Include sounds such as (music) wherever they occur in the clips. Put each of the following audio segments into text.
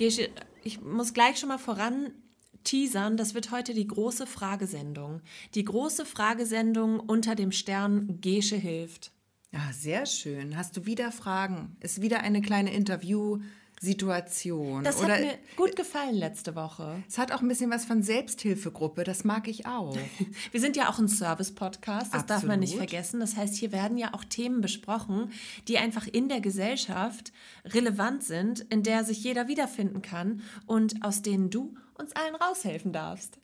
Gesche, ich muss gleich schon mal voran teasern, das wird heute die große Fragesendung. Die große Fragesendung unter dem Stern Gesche hilft. Ja, sehr schön. Hast du wieder Fragen? Ist wieder eine kleine Interview-Situation? Das Oder hat mir gut gefallen letzte Woche. es hat auch ein bisschen was von Selbsthilfegruppe. Das mag ich auch. (laughs) Wir sind ja auch ein Service-Podcast, das darf man nicht Absolut. vergessen. Das heißt, hier werden ja auch Themen besprochen, die einfach in der Gesellschaft relevant sind, in der sich jeder wiederfinden kann und aus denen du uns allen raushelfen darfst.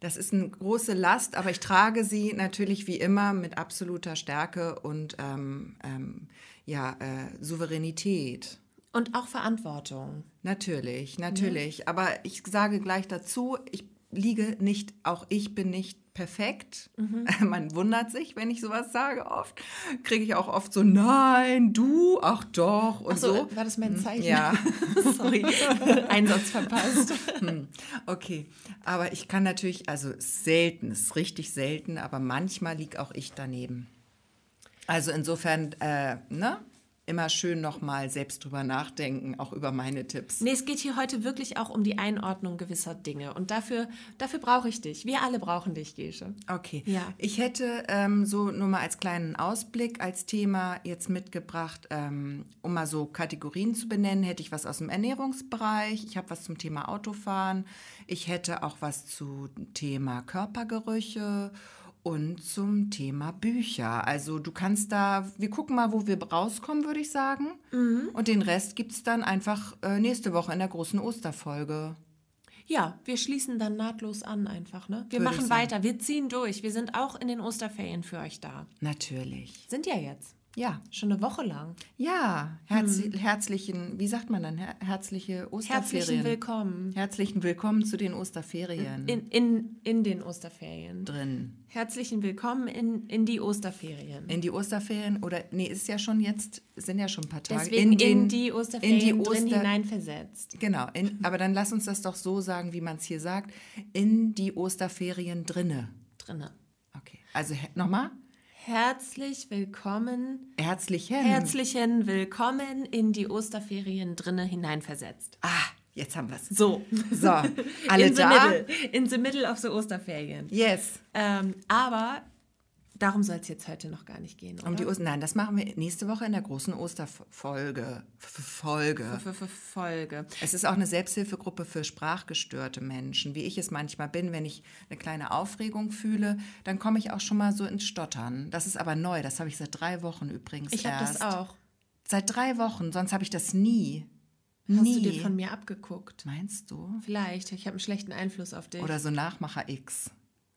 Das ist eine große Last, aber ich trage sie natürlich wie immer mit absoluter Stärke und ähm, ähm, ja, äh, Souveränität. Und auch Verantwortung. Natürlich, natürlich. Aber ich sage gleich dazu, ich liege nicht, auch ich bin nicht perfekt. (laughs) Man wundert sich, wenn ich sowas sage oft. Kriege ich auch oft so, nein, du, ach doch und Ach so, so. war das mein Zeichen? Ja. (laughs) Sorry, (laughs) Einsatz verpasst. Okay, aber ich kann natürlich, also selten, ist richtig selten, aber manchmal liege auch ich daneben. Also insofern, äh, ne? Immer schön nochmal selbst drüber nachdenken, auch über meine Tipps. Nee, es geht hier heute wirklich auch um die Einordnung gewisser Dinge. Und dafür, dafür brauche ich dich. Wir alle brauchen dich, Gesche. Okay. Ja. Ich hätte ähm, so nur mal als kleinen Ausblick als Thema jetzt mitgebracht, ähm, um mal so Kategorien zu benennen, hätte ich was aus dem Ernährungsbereich, ich habe was zum Thema Autofahren, ich hätte auch was zu Thema Körpergerüche und zum Thema Bücher. Also du kannst da, wir gucken mal, wo wir rauskommen, würde ich sagen. Mhm. Und den Rest gibt es dann einfach äh, nächste Woche in der großen Osterfolge. Ja, wir schließen dann nahtlos an einfach, ne? Wir Würde machen weiter, wir ziehen durch. Wir sind auch in den Osterferien für euch da. Natürlich. Sind ja jetzt. Ja. Schon eine Woche lang. Ja, herz, herzlichen, wie sagt man dann, her herzliche Osterferien. Herzlichen Willkommen Herzlichen Willkommen zu den Osterferien in, in, in den Osterferien. drin. Herzlichen Willkommen in, in die Osterferien. In die Osterferien oder nee, ist ja schon jetzt, sind ja schon ein paar Tage. Deswegen in, den- die Osterferien in die drin Oster- hineinversetzt. Genau, in, aber dann lass uns das doch so sagen, wie man es hier sagt, in die Osterferien drinne. Drinne. Okay, also nochmal, Herzlich willkommen, herzlichen. herzlichen Willkommen in die Osterferien drinne hineinversetzt. ah, jetzt haben wir es. So. So, (laughs) alle in the da? middle. In the middle of the Osterferien. Yes. Ähm, aber darum soll es jetzt heute noch gar nicht gehen, oder? Um die Oster Nein, das machen wir nächste Woche in der großen Osterfolge. F- Folge. F- F- Folge. Es ist auch eine Selbsthilfegruppe für sprachgestörte Menschen, wie ich es manchmal bin. Wenn ich eine kleine Aufregung fühle, dann komme ich auch schon mal so ins Stottern. Das ist aber neu, das habe ich seit drei Wochen übrigens Ich habe das auch. Seit drei Wochen, sonst habe ich das nie. Hast nie. du dir von mir abgeguckt? Meinst du? Vielleicht. Ich habe einen schlechten Einfluss auf dich. Oder so Nachmacher X.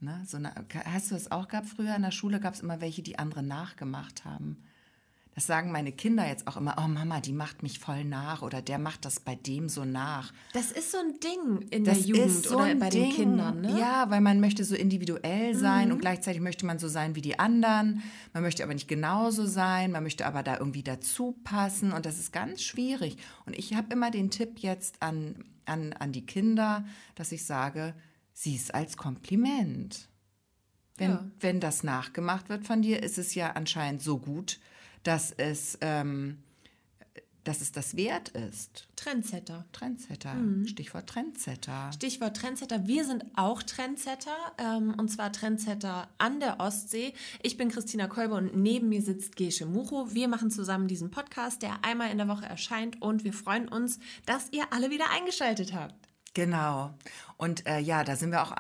Ne? So na, hast du das auch gehabt? Früher in der Schule gab es immer welche, die andere nachgemacht haben. Das sagen meine Kinder jetzt auch immer, oh Mama, die macht mich voll nach oder der macht das bei dem so nach. das ist so ein Ding in Das der Jugend ist so oder bei Ding. den Kindern, ne? Mhm. Ja, weil man möchte so individuell sein und gleichzeitig möchte man so sein wie die anderen. Man möchte aber nicht genauso sein, man möchte aber da irgendwie dazu passen und das ist ganz schwierig. Und ich habe immer den Tipp jetzt an, an, an die Kinder, dass ich sage, sieh es als Kompliment. Wenn, Ja. wenn das nachgemacht wird von dir, ist es ja anscheinend so gut, dass es, ähm, dass es das wert ist. Trendsetter. Trendsetter, Mhm. Stichwort Trendsetter. Stichwort Trendsetter. Wir sind auch Trendsetter ähm, und zwar Trendsetter an der Ostsee. Ich bin Christina Kolbe und neben mir sitzt Gesche Mucho. Wir machen zusammen diesen Podcast, der einmal in der Woche erscheint und wir freuen uns, dass ihr alle wieder eingeschaltet habt. Genau. Und äh, ja, da sind wir auch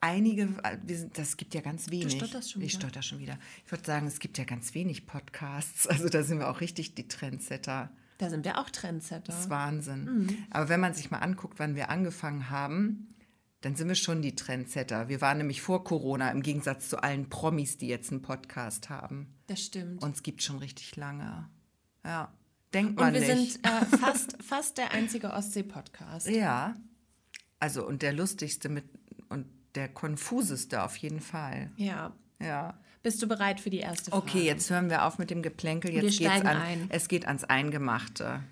einige, äh, sind, das gibt ja ganz wenig. stotterst schon Ich wieder. stotter schon wieder. Ich würde sagen, es gibt ja ganz wenig Podcasts. (laughs) Also da sind wir auch richtig die Trendsetter. Da sind wir auch Trendsetter. Das ist Wahnsinn. Mhm. Aber wenn man sich mal anguckt, wann wir angefangen haben, dann sind wir schon die Trendsetter. Wir waren nämlich vor Corona im Gegensatz zu allen Promis, die jetzt einen Podcast haben. Das stimmt. Uns gibt schon richtig lange. Ja. Denkt man Und wir nicht. sind äh, (laughs) fast, fast der einzige Ostsee-Podcast. Ja. Also und der lustigste mit und der konfuseste auf jeden Fall. Ja. Ja. Bist du bereit für die erste Frage? Okay, jetzt hören wir auf mit dem Geplänkel. Jetzt Wir geht's steigen an. ein. Es geht ans Eingemachte.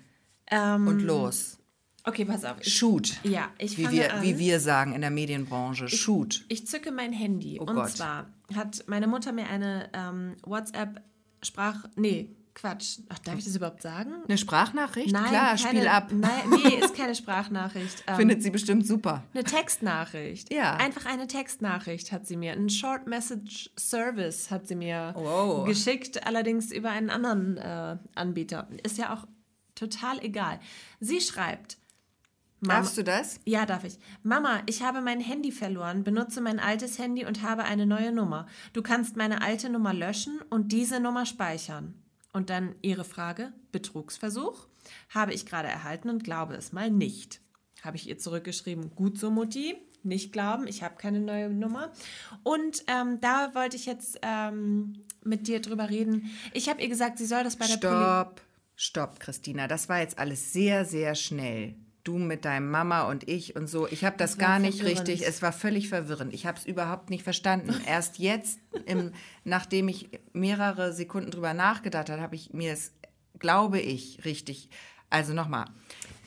Ähm, Und los. Okay, pass auf. Ich, Shoot. ja, ich wie fange wir, an. wie wir sagen in der Medienbranche. Shoot. Ich zücke mein Handy. Oh und Gott. zwar hat meine Mutter mir eine ähm, WhatsApp-Sprach... Nee, Quatsch. Ach, darf ich das überhaupt sagen? Eine Sprachnachricht? Nein, Klar, keine, Spiel ab. Nein, nee, ist keine Sprachnachricht. (laughs) Ähm, Findet sie bestimmt super. Eine Textnachricht. Ja. Einfach eine Textnachricht hat sie mir. Ein Short Message Service hat sie mir Wow. geschickt, allerdings über einen anderen äh, Anbieter. Ist ja auch total egal. Sie schreibt. Mama, Darfst du das? ja, darf ich. Mama, ich habe mein Handy verloren, benutze mein altes Handy und habe eine neue Nummer. Du kannst meine alte Nummer löschen und diese Nummer speichern. Und dann ihre Frage, Betrugsversuch, habe ich gerade erhalten und glaube es mal nicht. Habe ich ihr zurückgeschrieben, gut so Mutti, nicht glauben, ich habe keine neue Nummer. Und ähm, da wollte ich jetzt ähm, mit dir drüber reden. Ich habe ihr gesagt, sie soll das bei der. Stopp, stopp, Christina. Das war jetzt alles sehr, sehr schnell. Du mit deinem Mama und ich und so. Ich habe das, Das gar nicht verwirrend. richtig. Es war völlig verwirrend. Ich habe es überhaupt nicht verstanden. (laughs) Erst jetzt, im, nachdem ich mehrere Sekunden drüber nachgedacht habe, habe ich mir es, glaube ich, richtig. Also nochmal.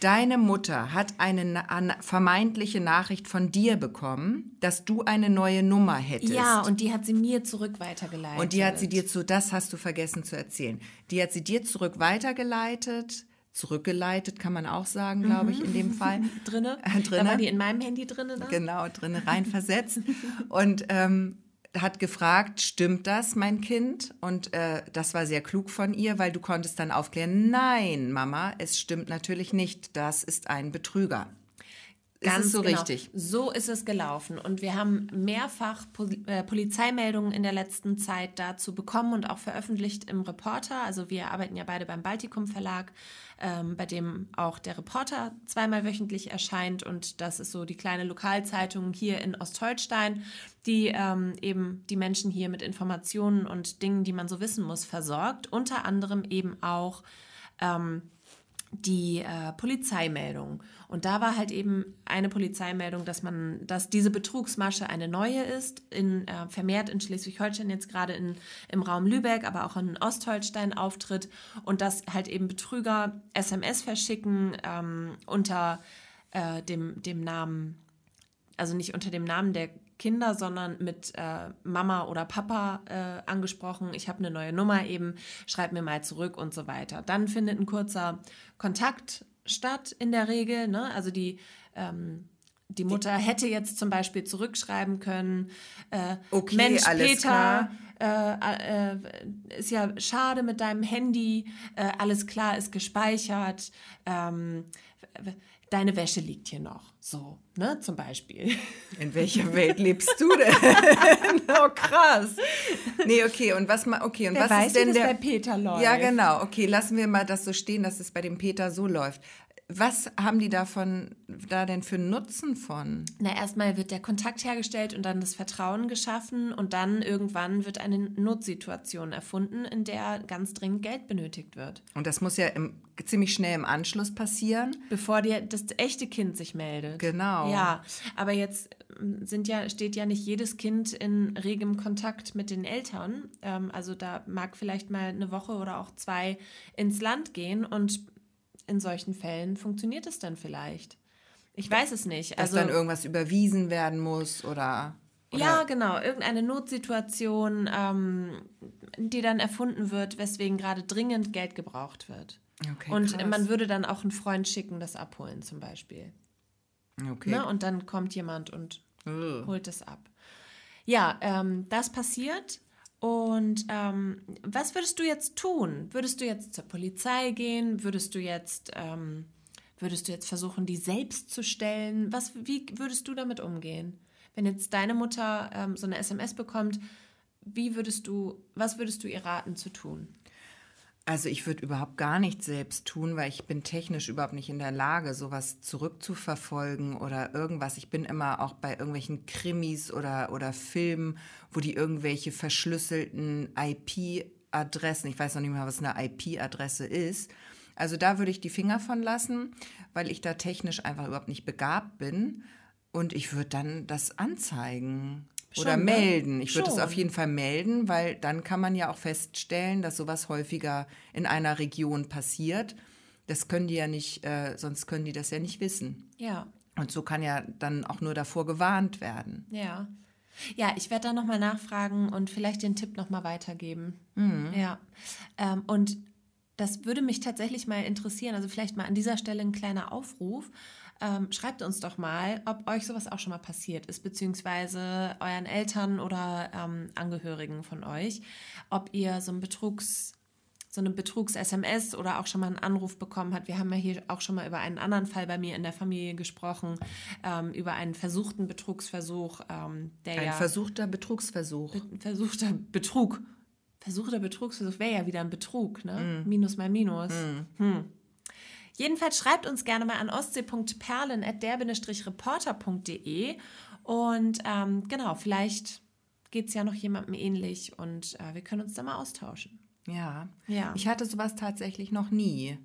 Deine Mutter hat eine vermeintliche Nachricht von dir bekommen, dass du eine neue Nummer hättest. Ja, und die hat sie mir zurück weitergeleitet. Und die hat sie dir zu, das hast du vergessen zu erzählen. Die hat sie dir zurück weitergeleitet, zurückgeleitet kann man auch sagen, glaube ich, in dem Fall. (laughs) drinne. Äh, drinne. Da war die in meinem Handy drinne. Dann? Genau, drin reinversetzt. (laughs) und ähm, hat gefragt, stimmt das, mein Kind? Und äh, das war sehr klug von ihr, weil du konntest dann aufklären, nein, Mama, es stimmt natürlich nicht, das ist ein Betrüger. Es so genau. richtig? So ist es gelaufen. Und wir haben mehrfach Pol äh, Polizeimeldungen in der letzten Zeit dazu bekommen und auch veröffentlicht im Reporter. Also wir arbeiten ja beide beim Baltikum Verlag, ähm, bei dem auch der Reporter zweimal wöchentlich erscheint. Und das ist so die kleine Lokalzeitung hier in Ostholstein, die ähm, eben die Menschen hier mit Informationen und Dingen, die man so wissen muss, versorgt. Unter anderem eben auch ähm, die äh, Polizeimeldung. Und da war halt eben eine Polizeimeldung, dass man, dass diese Betrugsmasche eine neue ist, in, äh, vermehrt in Schleswig-Holstein, jetzt gerade in, im Raum Lübeck, aber auch in Ostholstein auftritt und dass halt eben Betrüger SMS verschicken ähm, unter äh, dem, dem Namen, also nicht unter dem Namen der Kinder, sondern mit äh, Mama oder Papa äh, angesprochen. Ich habe eine neue Nummer eben, schreib mir mal zurück und so weiter. Dann findet ein kurzer Kontakt statt in der Regel. Ne? Also die, ähm, die Mutter hätte jetzt zum Beispiel zurückschreiben können, äh, Okay, Mensch, alles Peter, äh, äh, ist ja schade mit deinem Handy, äh, alles klar, ist gespeichert. Ähm, deine Wäsche liegt hier noch. So, ne, zum Beispiel. (laughs) In welcher Welt lebst du denn? (laughs) oh, krass. Nee, okay, und was ma okay, und Wer was weiß, ist denn der bei Peter läuft. Ja, genau. Okay, lassen wir mal das so stehen, dass es bei dem Peter so läuft. Was haben die davon da denn für Nutzen von? Na, erstmal wird der Kontakt hergestellt und dann das Vertrauen geschaffen und dann irgendwann wird eine Notsituation erfunden, in der ganz dringend Geld benötigt wird. Und das muss ja im, ziemlich schnell im Anschluss passieren. Bevor dir das echte Kind sich meldet. Genau. Ja, aber jetzt ähm, sind ja, steht ja nicht jedes Kind in regem Kontakt mit den Eltern. Ähm, also da mag vielleicht mal eine Woche oder auch zwei ins Land gehen und in solchen Fällen funktioniert es dann vielleicht. Ich weiß es nicht. Dass Also dann irgendwas überwiesen werden muss oder. oder ja, genau, irgendeine Notsituation, ähm, die dann erfunden wird, weswegen gerade dringend Geld gebraucht wird. Okay, und krass. man würde dann auch einen Freund schicken, das abholen zum Beispiel. Okay. Ne? Und dann kommt jemand und Ugh. holt es ab. Ja, ähm, das passiert. Und ähm, was würdest du jetzt tun? Würdest du jetzt zur Polizei gehen? Würdest du jetzt, ähm, würdest du jetzt versuchen, die selbst zu stellen? Was, wie würdest du damit umgehen? Wenn jetzt deine Mutter ähm, so eine SMS bekommt, wie würdest du, was würdest du ihr raten zu tun? Also ich würde überhaupt gar nichts selbst tun, weil ich bin technisch überhaupt nicht in der Lage, sowas zurückzuverfolgen oder irgendwas. Ich bin immer auch bei irgendwelchen Krimis oder, oder Filmen, wo die irgendwelche verschlüsselten IP-Adressen, ich weiß noch nicht mal, was eine IP-Adresse ist. Also da würde ich die Finger von lassen, weil ich da technisch einfach überhaupt nicht begabt bin. Und ich würde dann das anzeigen oder Schon, ne? melden. Ich würde es auf jeden Fall melden, weil dann kann man ja auch feststellen, dass sowas häufiger in einer Region passiert. Das können die ja nicht, äh, sonst können die das ja nicht wissen. Ja, Und so kann ja dann auch nur davor gewarnt werden. Ja. Ja, ich werde da nochmal nachfragen und vielleicht den Tipp nochmal weitergeben. Ja. Ähm, und das würde mich tatsächlich mal interessieren. Also vielleicht mal an dieser Stelle ein kleiner Aufruf. Ähm, schreibt uns doch mal, ob euch sowas auch schon mal passiert ist, beziehungsweise euren Eltern oder ähm, Angehörigen von euch, ob ihr so ein Betrugs so eine Betrugs-SMS oder auch schon mal einen Anruf bekommen hat. Wir haben ja hier auch schon mal über einen anderen Fall bei mir in der Familie gesprochen, ähm, über einen versuchten Betrugsversuch, ähm, der Ein ja versuchter Betrugsversuch. Be versuchter Betrug. Versuchter Betrugsversuch wäre ja wieder ein Betrug, ne? Minus mal Minus. Hm. Jedenfalls schreibt uns gerne mal an ostsee.perlen.der-reporter.de und ähm, genau, vielleicht geht es ja noch jemandem ähnlich und äh, wir können uns da mal austauschen. Ja. Ja. Ich hatte sowas tatsächlich noch nie.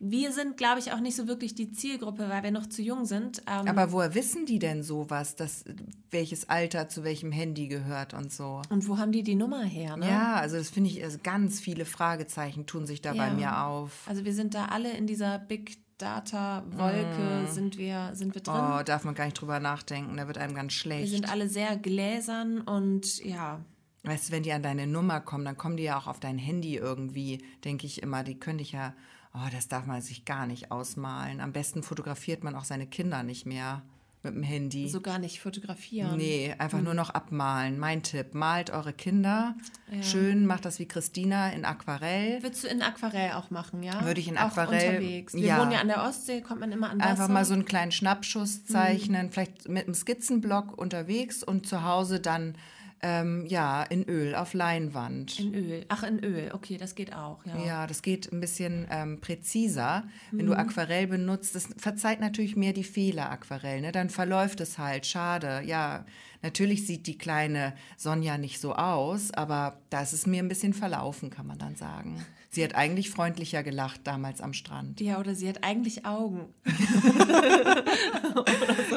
Wir sind, glaube ich, auch nicht so wirklich die Zielgruppe, weil wir noch zu jung sind. Ähm, Aber woher wissen die denn sowas, dass welches Alter zu welchem Handy gehört und so? und wo haben die die Nummer her? Ne? Ja, also das finde ich, also ganz viele Fragezeichen tun sich da bei Ja. mir auf. Also wir sind da alle in dieser Big Data Wolke, sind wir sind wir drin. Oh, darf man gar nicht drüber nachdenken, da wird einem ganz wir schlecht. sind alle sehr gläsern und ja, Weißt du, wenn die an deine Nummer kommen, dann kommen die ja auch auf dein Handy irgendwie, denke ich immer, die können dich ja, oh, das darf man sich gar nicht ausmalen. Am besten fotografiert man auch seine Kinder nicht mehr mit dem Handy. so gar nicht fotografieren. Nee, einfach Hm. nur noch abmalen. Mein Tipp, malt eure Kinder schön, macht das wie Christina in Aquarell. Würdest du in Aquarell auch machen, ja? Würde ich in auch Aquarell- unterwegs. Wir ja. wohnen ja an der Ostsee, kommt man immer an Wasser. Einfach mal so einen kleinen Hm. Schnappschuss zeichnen, vielleicht mit einem Skizzenblock unterwegs und zu Hause dann ähm, ja in Öl auf Leinwand. in Öl. Ach, in Öl. Okay, das geht auch, ja. Ja, das geht ein bisschen ähm, präziser. Wenn Mhm. du Aquarell benutzt, das verzeiht natürlich mehr die Fehler Aquarell, ne? Dann verläuft es halt, schade. Ja, natürlich sieht die kleine Sonja nicht so aus, aber da ist es mir ein bisschen verlaufen, kann man dann sagen. Sie hat eigentlich freundlicher gelacht damals am Strand. Ja, oder sie hat eigentlich Augen. (laughs)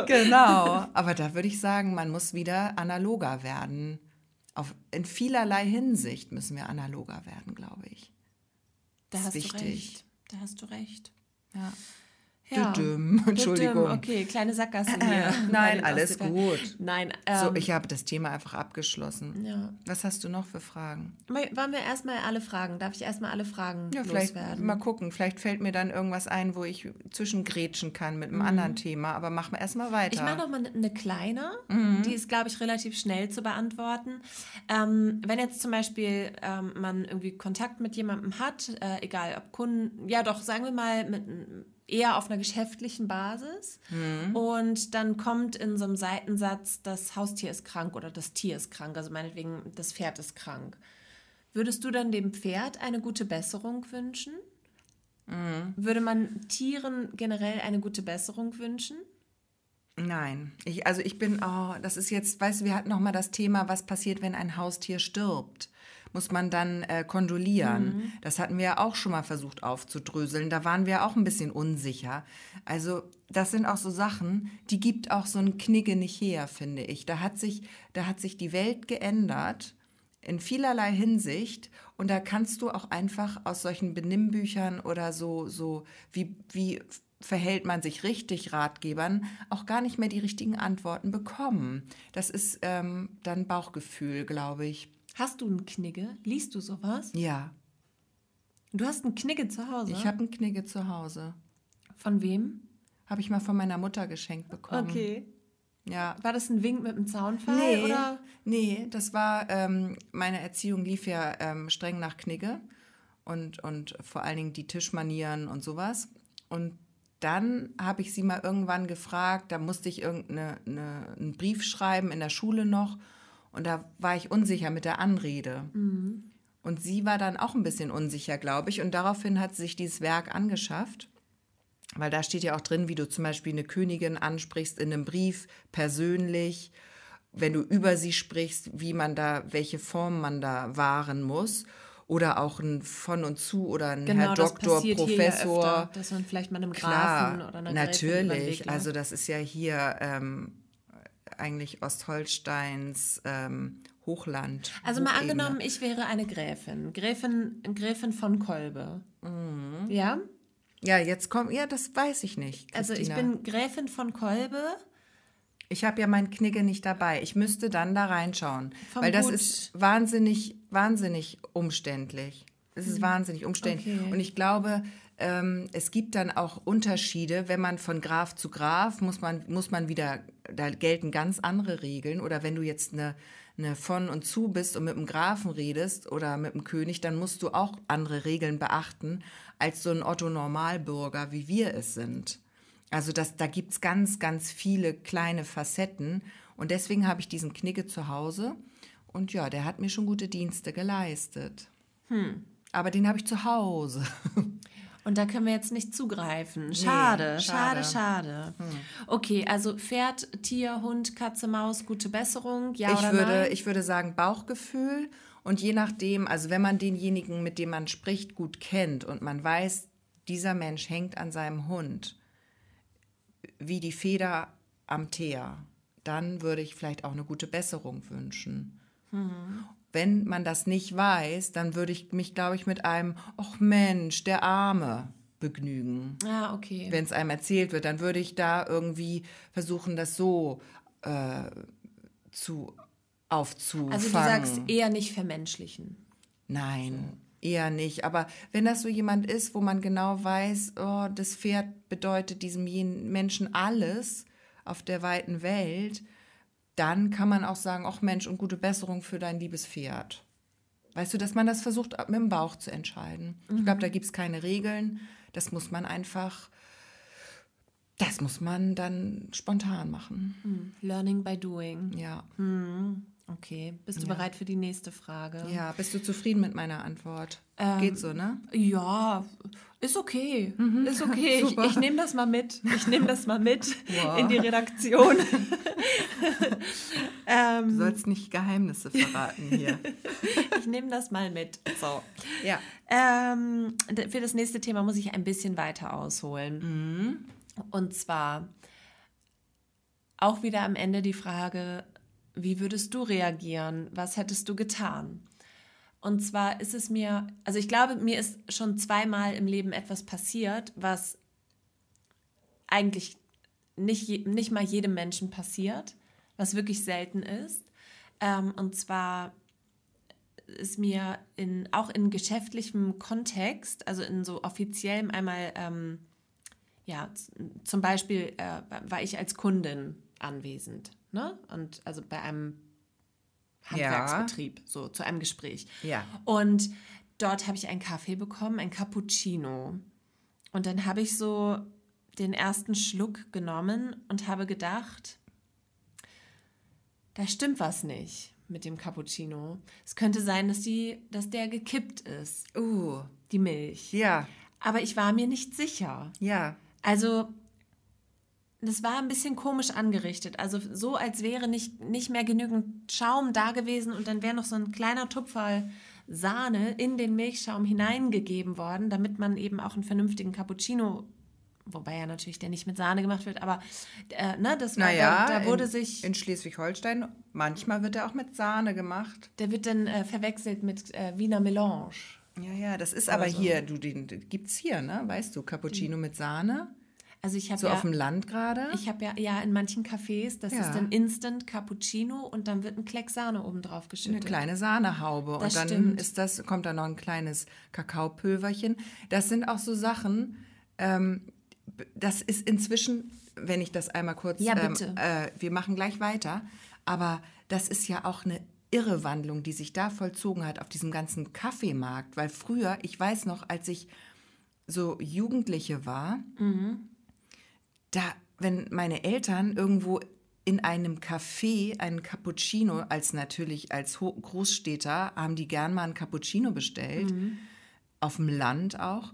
Genau, aber da würde ich sagen, man muss wieder analoger werden. Auf, in vielerlei Hinsicht müssen wir analoger werden, glaube ich. Da Das hast ist du wichtig. recht. Da hast du recht. Ja. Ja. Düdüm, Entschuldigung. Okay, kleine Sackgasse hier. (laughs) Nein, alles gut. Nein, ähm, So, ich habe das Thema einfach abgeschlossen. ja. Was hast du noch für Fragen? Wollen wir erstmal alle Fragen? Darf ich erstmal alle Fragen Ja, vielleicht loswerden? mal gucken. Vielleicht fällt mir dann irgendwas ein, wo ich zwischengrätschen kann mit einem anderen Thema. Aber machen wir erstmal weiter. Mhm. Ich mache noch mal eine kleine. Mhm. Die ist, glaube ich, relativ schnell zu beantworten. Ähm, wenn jetzt zum Beispiel ähm, man irgendwie Kontakt mit jemandem hat, äh, egal ob Kunden, ja doch, sagen wir mal, mit, eher auf einer geschäftlichen Basis. Mhm. Und dann kommt in so einem Seitensatz, das Haustier ist krank oder das Tier ist krank, also meinetwegen das Pferd ist krank. Würdest du dann dem Pferd eine gute Besserung wünschen? Mhm. Würde man Tieren generell eine gute Besserung wünschen? Nein, ich, also ich bin, oh, das ist jetzt, weißt du, wir hatten noch mal das Thema, was passiert, wenn ein Haustier stirbt. Muss man dann äh, kondolieren. Das hatten wir ja auch schon mal versucht aufzudröseln. Da waren wir auch ein bisschen unsicher. Also das sind auch so Sachen, die gibt auch so ein Knigge nicht her, finde ich. Da hat sich, da hat sich die Welt geändert in vielerlei Hinsicht und da kannst du auch einfach aus solchen Benimmbüchern oder so so wie wie verhält man sich richtig Ratgebern auch gar nicht mehr die richtigen Antworten bekommen. Das ist ähm, dann Bauchgefühl, glaube ich. Hast du einen Knigge? Liest du sowas? Ja, Du hast einen Knigge zu Hause? ich habe einen Knigge zu Hause. Von wem? Habe ich mal von meiner Mutter geschenkt bekommen. Okay. Ja. War das ein Wink mit dem Zaunfall? Nee, Oder? nee, das war, ähm, meine Erziehung lief ja ähm, streng nach Knigge und, und vor allen Dingen die Tischmanieren und sowas. Und dann habe ich sie mal irgendwann gefragt, da musste ich irgendeinen eine, einen Brief schreiben in der Schule noch und da war ich unsicher mit der Anrede. Und sie war dann auch ein bisschen unsicher, glaube ich, und daraufhin hat sie sich dieses Werk angeschafft. Weil da steht ja auch drin, wie du zum Beispiel eine Königin ansprichst in einem Brief persönlich, wenn du über sie sprichst, wie man da, welche Form man da wahren muss. Oder auch ein von und zu oder ein Genau, Herr das Doktor, passiert hier ja Professor. öfter, dass man vielleicht mal einem Grafen Klar, oder einer natürlich. Also das ist ja hier ähm, eigentlich Ostholsteins ähm, Hochland. Also mal Hochebene. angenommen, ich wäre eine Gräfin. Gräfin, Gräfin von Kolbe. Ja? Ja, jetzt kommt, ja, das weiß ich nicht. Also ich Christina. bin Gräfin von Kolbe. Ich habe ja meinen Knigge nicht dabei. Ich müsste dann da reinschauen. Vom weil das Gut- ist wahnsinnig, wahnsinnig umständlich. Es ist wahnsinnig umständlich. Okay. Und ich glaube, ähm, es gibt dann auch Unterschiede, wenn man von Graf zu Graf muss man, muss man wieder, da gelten ganz andere Regeln. Oder wenn du jetzt eine, eine von und zu bist und mit dem Grafen redest oder mit dem König, dann musst du auch andere Regeln beachten als so ein Otto-Normalbürger, wie wir es sind. Also das, da gibt es ganz, ganz viele kleine Facetten. Und deswegen habe ich diesen Knigge zu Hause. Und ja, der hat mir schon gute Dienste geleistet. Aber den habe ich zu Hause. (laughs) Und da können wir jetzt nicht zugreifen. Schade, schade, schade. schade. Okay, also Pferd, Tier, Hund, Katze, Maus, gute Besserung, ja ich, oder würde, nein? ich würde sagen Bauchgefühl. Und je nachdem, also wenn man denjenigen, mit dem man spricht, gut kennt und man weiß, dieser Mensch hängt an seinem Hund wie die Feder am Teer, dann würde ich vielleicht auch eine gute Besserung wünschen. Wenn man das nicht weiß, dann würde ich mich, glaube ich, mit einem, ach Mensch, der Arme begnügen. ah, okay. Wenn es einem erzählt wird, dann würde ich da irgendwie versuchen, das so äh, zu aufzufangen. Also du sagst eher nicht vermenschlichen. Nein, eher nicht. Aber wenn das so jemand ist, wo man genau weiß, oh, das Pferd bedeutet diesem jenen Menschen alles auf der weiten Welt, dann kann man auch sagen, ach Mensch, und gute Besserung für dein liebes Pferd. Weißt du, dass man das versucht, mit dem Bauch zu entscheiden. Ich glaube, da gibt es keine Regeln. Das muss man einfach, das muss man dann spontan machen. Learning by doing. Ja. Okay. Bist du bereit für die nächste Frage? Ja, bist du zufrieden mit meiner Antwort? Geht so, ne? Ja, ist okay. Ist okay. Ich, ich nehme das mal mit. Ich nehme das mal mit Wow. in die Redaktion. (laughs) Du sollst nicht Geheimnisse verraten hier. (laughs) Ich nehme das mal mit. So. ja. Ähm, für das nächste Thema muss ich ein bisschen weiter ausholen. Mhm. Und zwar auch wieder am Ende die Frage, wie würdest du reagieren? Was hättest du getan? Und zwar ist es mir, also ich glaube, mir ist schon zweimal im Leben etwas passiert, was eigentlich nicht, nicht mal jedem Menschen passiert, was wirklich selten ist. Ähm, und zwar ist mir in, auch in geschäftlichem Kontext, also in so offiziellem einmal, ähm, ja, zum Beispiel äh, war ich als Kundin anwesend, ne? Und also bei einem Handwerksbetrieb, so zu einem Gespräch. Ja. Und dort habe ich einen Kaffee bekommen, ein Cappuccino. Und dann habe ich so den ersten Schluck genommen und habe gedacht, da stimmt was nicht mit dem Cappuccino. Es könnte sein, dass, die, dass der gekippt ist, Uh, die Milch. ja, Aber ich war mir nicht sicher. ja. Also, das war ein bisschen komisch angerichtet. Also, so als wäre nicht, nicht mehr genügend Schaum da gewesen und dann wäre noch so ein kleiner Tupferl Sahne in den Milchschaum hineingegeben worden, damit man eben auch einen vernünftigen Cappuccino, wobei ja natürlich der nicht mit Sahne gemacht wird, aber äh, ne, das war, Naja, da, da wurde in, sich, in Schleswig-Holstein, manchmal wird er auch mit Sahne gemacht. der wird dann äh, verwechselt mit äh, Wiener Melange. Ja, ja, das ist aber so. hier, du, den den gibt's hier, ne? Weißt du, Cappuccino mit Sahne? Also ich habe So ja, auf dem Land gerade? Ich habe ja, ja in manchen Cafés, das Ja. ist dann Instant Cappuccino und dann wird ein Kleck Sahne oben drauf Eine geschüttet. kleine Sahnehaube. Das und dann stimmt. ist das, kommt da noch ein kleines Kakaopülverchen. Das sind auch so Sachen, ähm, das ist inzwischen, wenn ich das einmal kurz. Ja, ähm, bitte. äh, wir machen gleich weiter. Aber das ist ja auch eine irre Wandlung, die sich da vollzogen hat auf diesem ganzen Kaffeemarkt. Weil früher, ich weiß noch, als ich so Jugendliche war, da, wenn meine Eltern irgendwo in einem Café einen Cappuccino, als natürlich als Ho Großstädter, haben die gern mal einen Cappuccino bestellt, auf dem Land auch,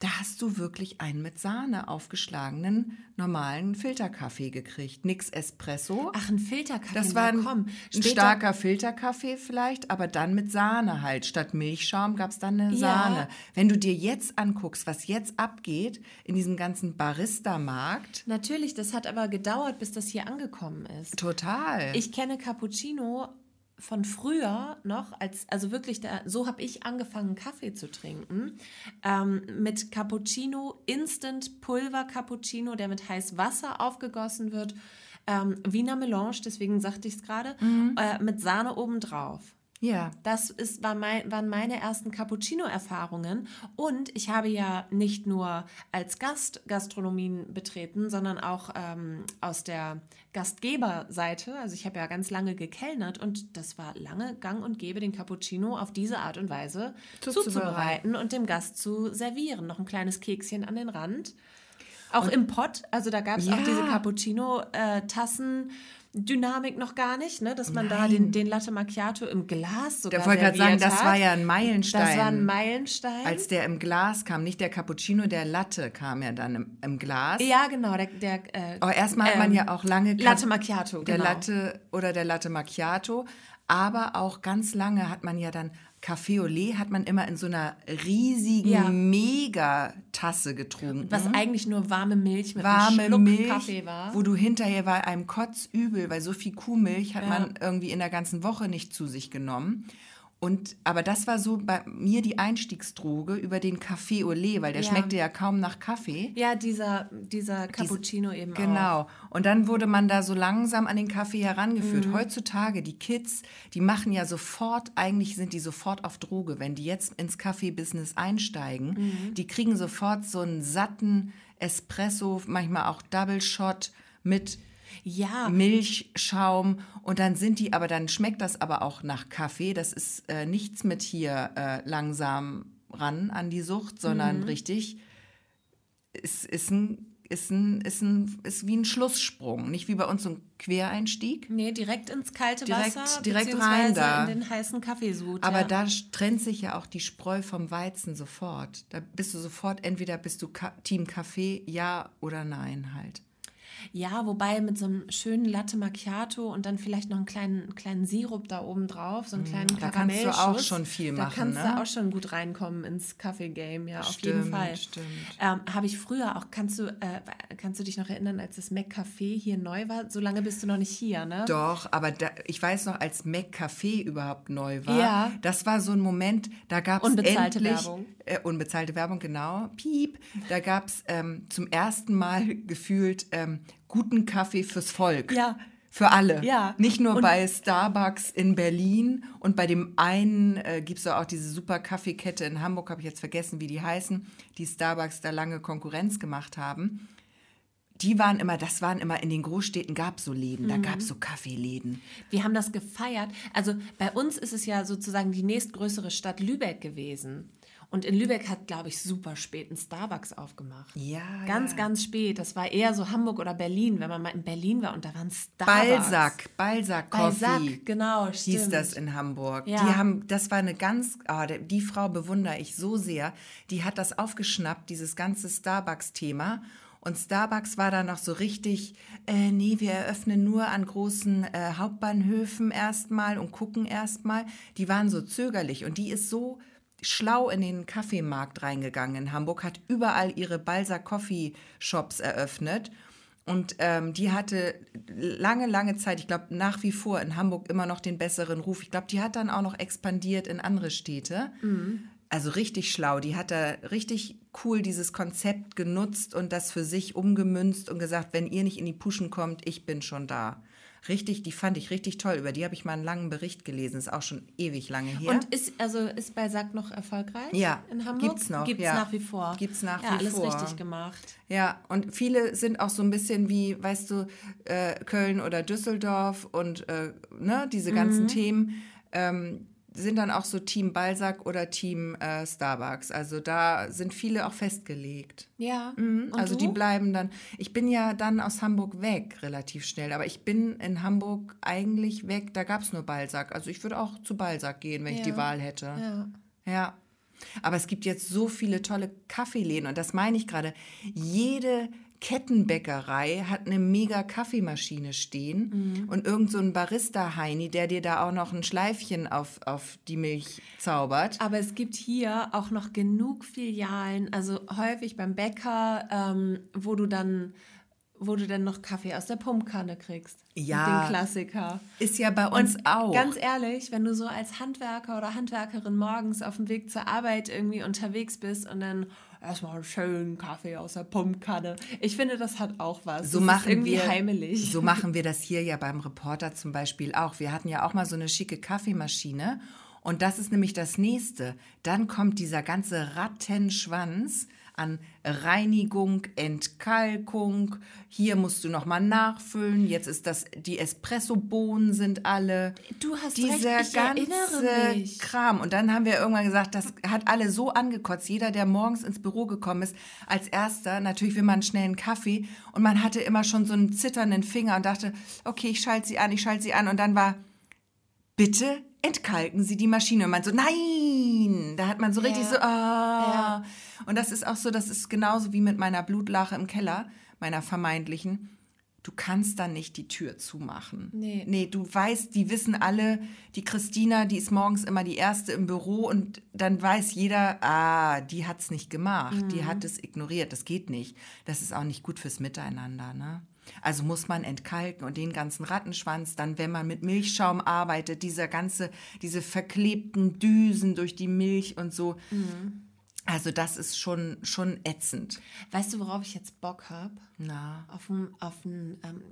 da hast du wirklich einen mit Sahne aufgeschlagenen normalen Filterkaffee gekriegt. Nix Espresso. Ach, ein Filterkaffee. Das war ein, komm. ein starker Filterkaffee vielleicht, aber dann mit Sahne halt. Statt Milchschaum gab es dann eine Ja. Sahne. Wenn du dir jetzt anguckst, was jetzt abgeht in diesem ganzen Barista-Markt, Natürlich, das hat aber gedauert, bis das hier angekommen ist. total. Ich kenne Cappuccino von früher noch, als, also wirklich, da, so habe ich angefangen, Kaffee zu trinken. Ähm, mit Cappuccino, Instant Pulver Cappuccino, der mit heiß Wasser aufgegossen wird. Ähm, Wiener Melange, deswegen sagte ich es gerade, Mhm. äh, mit Sahne obendrauf. Ja. Das ist, war mein, waren meine ersten Cappuccino-Erfahrungen. Und ich habe ja nicht nur als Gast Gastronomien betreten, sondern auch ähm, aus der Gastgeberseite. Also ich habe ja ganz lange gekellnert und das war lange gang und gäbe, den Cappuccino auf diese Art und Weise Zuzubereiten. und dem Gast zu servieren. Noch ein kleines Kekschen an den Rand. Auch im Pott, also da gab es auch Ja. diese Cappuccino-Tassen. Dynamik noch gar nicht, ne? dass man da Nein. den, den Latte Macchiato im Glas sogar Da wollte gerade sagen, das hat. war ja ein Meilenstein. Das war ein Meilenstein. Als der im Glas kam, nicht der Cappuccino, der Latte kam ja dann im, im Glas. ja, genau. Der, der, äh, Aber erstmal hat man ähm, ja auch lange Latte Macchiato, der genau. Latte oder der Latte Macchiato, aber auch ganz lange hat man ja dann Café au lait hat man immer in so einer riesigen Ja. Megatasse getrunken. was eigentlich nur warme Milch mit warme einem Schluck Milch, Kaffee war. wo du hinterher war einem kotzübel, weil so viel Kuhmilch hat Ja. man irgendwie in der ganzen Woche nicht zu sich genommen. Und, aber das war so bei mir die Einstiegsdroge über den Café lait, weil der Ja. schmeckte ja kaum nach Kaffee. ja, dieser, dieser Cappuccino eben auch. Genau. Und dann wurde man da so langsam an den Kaffee herangeführt. Mhm. Heutzutage, die Kids, die machen ja sofort, eigentlich sind die sofort auf Droge. Wenn die jetzt ins Kaffee-Business einsteigen, Mhm. die kriegen sofort so einen satten Espresso, manchmal auch Double Shot mit Ja, Milchschaum und dann sind die, aber dann schmeckt das aber auch nach Kaffee. Das ist äh, nichts mit hier äh, langsam ran an die Sucht, sondern Mhm. richtig, ist, ist ein ist, ein, ist, ein, ist wie ein Schlusssprung, nicht wie bei uns so ein Quereinstieg. nee, direkt ins kalte Direkt- Wasser, direkt rein da. in den heißen Kaffeesud. Aber ja. da trennt sich ja auch die Spreu vom Weizen sofort. Da bist du sofort, entweder bist du Ka Team Kaffee, ja oder nein halt. Ja, wobei mit so einem schönen Latte Macchiato und dann vielleicht noch einen kleinen, kleinen Sirup da oben drauf, so einen kleinen da kannst du auch schon viel Da machen, kannst ne? du auch schon gut reinkommen ins Kaffee-Game, ja, auf jeden Stimmt, Fall. stimmt. Ähm, Habe ich früher auch, kannst du, äh, kannst du dich noch erinnern, als das McCafé hier neu war? So lange bist du noch nicht hier, ne? Doch, aber da, ich weiß noch, als McCafé überhaupt neu war, Ja. das war so ein Moment, da gab es endlich, Werbung. Äh, unbezahlte Werbung, genau, piep, da gab es ähm, zum ersten Mal gefühlt ähm, guten Kaffee fürs Volk. Ja. Für alle. Ja. Nicht nur Und- bei Starbucks in Berlin und bei dem einen äh, gibt es auch diese super Kaffeekette in Hamburg, habe ich jetzt vergessen, wie die heißen, die Starbucks da lange Konkurrenz gemacht haben. Die waren immer, das waren immer in den Großstädten gab es so Läden, da gab es so Kaffeeläden. Wir haben das gefeiert. Also bei uns ist es ja sozusagen die nächstgrößere Stadt Lübeck gewesen. Und in Lübeck hat, glaube ich, super spät ein Starbucks aufgemacht. Ja, Ganz, ja. ganz spät. Das war eher so Hamburg oder Berlin, wenn man mal in Berlin war und da waren Starbucks. Balzac, Balzac Coffee. Balzac, genau, Hieß stimmt. das in Hamburg. Ja. Die haben, das war eine ganz, der- die Frau bewundere ich so sehr. Die hat das aufgeschnappt, dieses ganze Starbucks-Thema. Und Starbucks war da noch so richtig, äh, nee, wir eröffnen nur an großen äh, Hauptbahnhöfen erstmal und gucken erstmal. Die waren so zögerlich und die ist so schlau in den Kaffeemarkt reingegangen in Hamburg, hat überall ihre Balzac Coffee Shops eröffnet. Und ähm, die hatte lange, lange Zeit, ich glaube nach wie vor in Hamburg immer noch den besseren Ruf. Ich glaube, die hat dann auch noch expandiert in andere Städte. Also richtig schlau. Die hat da richtig cool dieses Konzept genutzt und das für sich umgemünzt und gesagt, wenn ihr nicht in die Puschen kommt, ich bin schon da. Richtig, die fand ich richtig toll. Über die habe ich mal einen langen Bericht gelesen. Ist auch schon ewig lange her. Und ist, also ist Balzac noch erfolgreich Ja, in Hamburg? gibt's noch, Gibt's ja. nach wie vor. Gibt's nach ja, wie alles vor. richtig gemacht. Ja, und viele sind auch so ein bisschen wie, weißt du, äh, Köln oder Düsseldorf und äh, ne, diese ganzen Themen ähm, sind dann auch so Team Balzac oder Team äh, Starbucks. Also da sind viele auch festgelegt. Ja. Mhm, also du? die bleiben dann. Ich bin ja dann aus Hamburg weg relativ schnell, aber ich bin in Hamburg eigentlich weg. Da gab es nur Balzac. Also ich würde auch zu Balzac gehen, wenn ich Ja. die Wahl hätte. Ja. Ja. Aber es gibt jetzt so viele tolle Kaffeeläden und das meine ich gerade. Jede Kettenbäckerei hat eine mega Kaffeemaschine stehen und irgend so ein Barista-Heini, der dir da auch noch ein Schleifchen auf, auf die Milch zaubert. Aber es gibt hier auch noch genug Filialen, also häufig beim Bäcker, ähm, wo du dann wo du dann noch Kaffee aus der Pumpkanne kriegst. Ja. Den Klassiker. Ist ja bei uns Und auch. Ganz ehrlich, wenn du so als Handwerker oder Handwerkerin morgens auf dem Weg zur Arbeit irgendwie unterwegs bist und dann erstmal einen schönen Kaffee aus der Pumpkanne. Ich finde, das hat auch was. so das machen irgendwie wir heimelig. So machen wir das hier ja beim Reporter zum Beispiel auch. Wir hatten ja auch mal so eine schicke Kaffeemaschine und das ist nämlich das nächste. Dann kommt dieser ganze Rattenschwanz an Reinigung, Entkalkung. Hier musst du noch mal nachfüllen. Jetzt ist das die Espresso-Bohnen sind alle. Du hast dieser recht, ich ganze mich. Kram. Und dann haben wir irgendwann gesagt, das hat alle so angekotzt. Jeder, der morgens ins Büro gekommen ist, als erster, natürlich will man einen schnellen Kaffee. Und man hatte immer schon so einen zitternden Finger und dachte, okay, ich schalte sie an, ich schalte sie an. Und dann war, bitte entkalken Sie die Maschine. Und man so, nein! Da hat man so richtig Ja. so, ah. Ja. Und das ist auch so, das ist genauso wie mit meiner Blutlache im Keller, meiner vermeintlichen. Du kannst dann nicht die Tür zumachen. Nee. Nee, du weißt, die wissen alle, die Christina, die ist morgens immer die Erste im Büro und dann weiß jeder, ah, die hat's nicht gemacht, die hat es ignoriert, das geht nicht. Das ist auch nicht gut fürs Miteinander, ne? Also muss man entkalken und den ganzen Rattenschwanz, dann wenn man mit Milchschaum arbeitet, dieser ganze, diese verklebten Düsen durch die Milch und so. Also das ist schon, schon ätzend. Weißt du, worauf ich jetzt Bock habe? Na, Auf ein, auf ein ähm,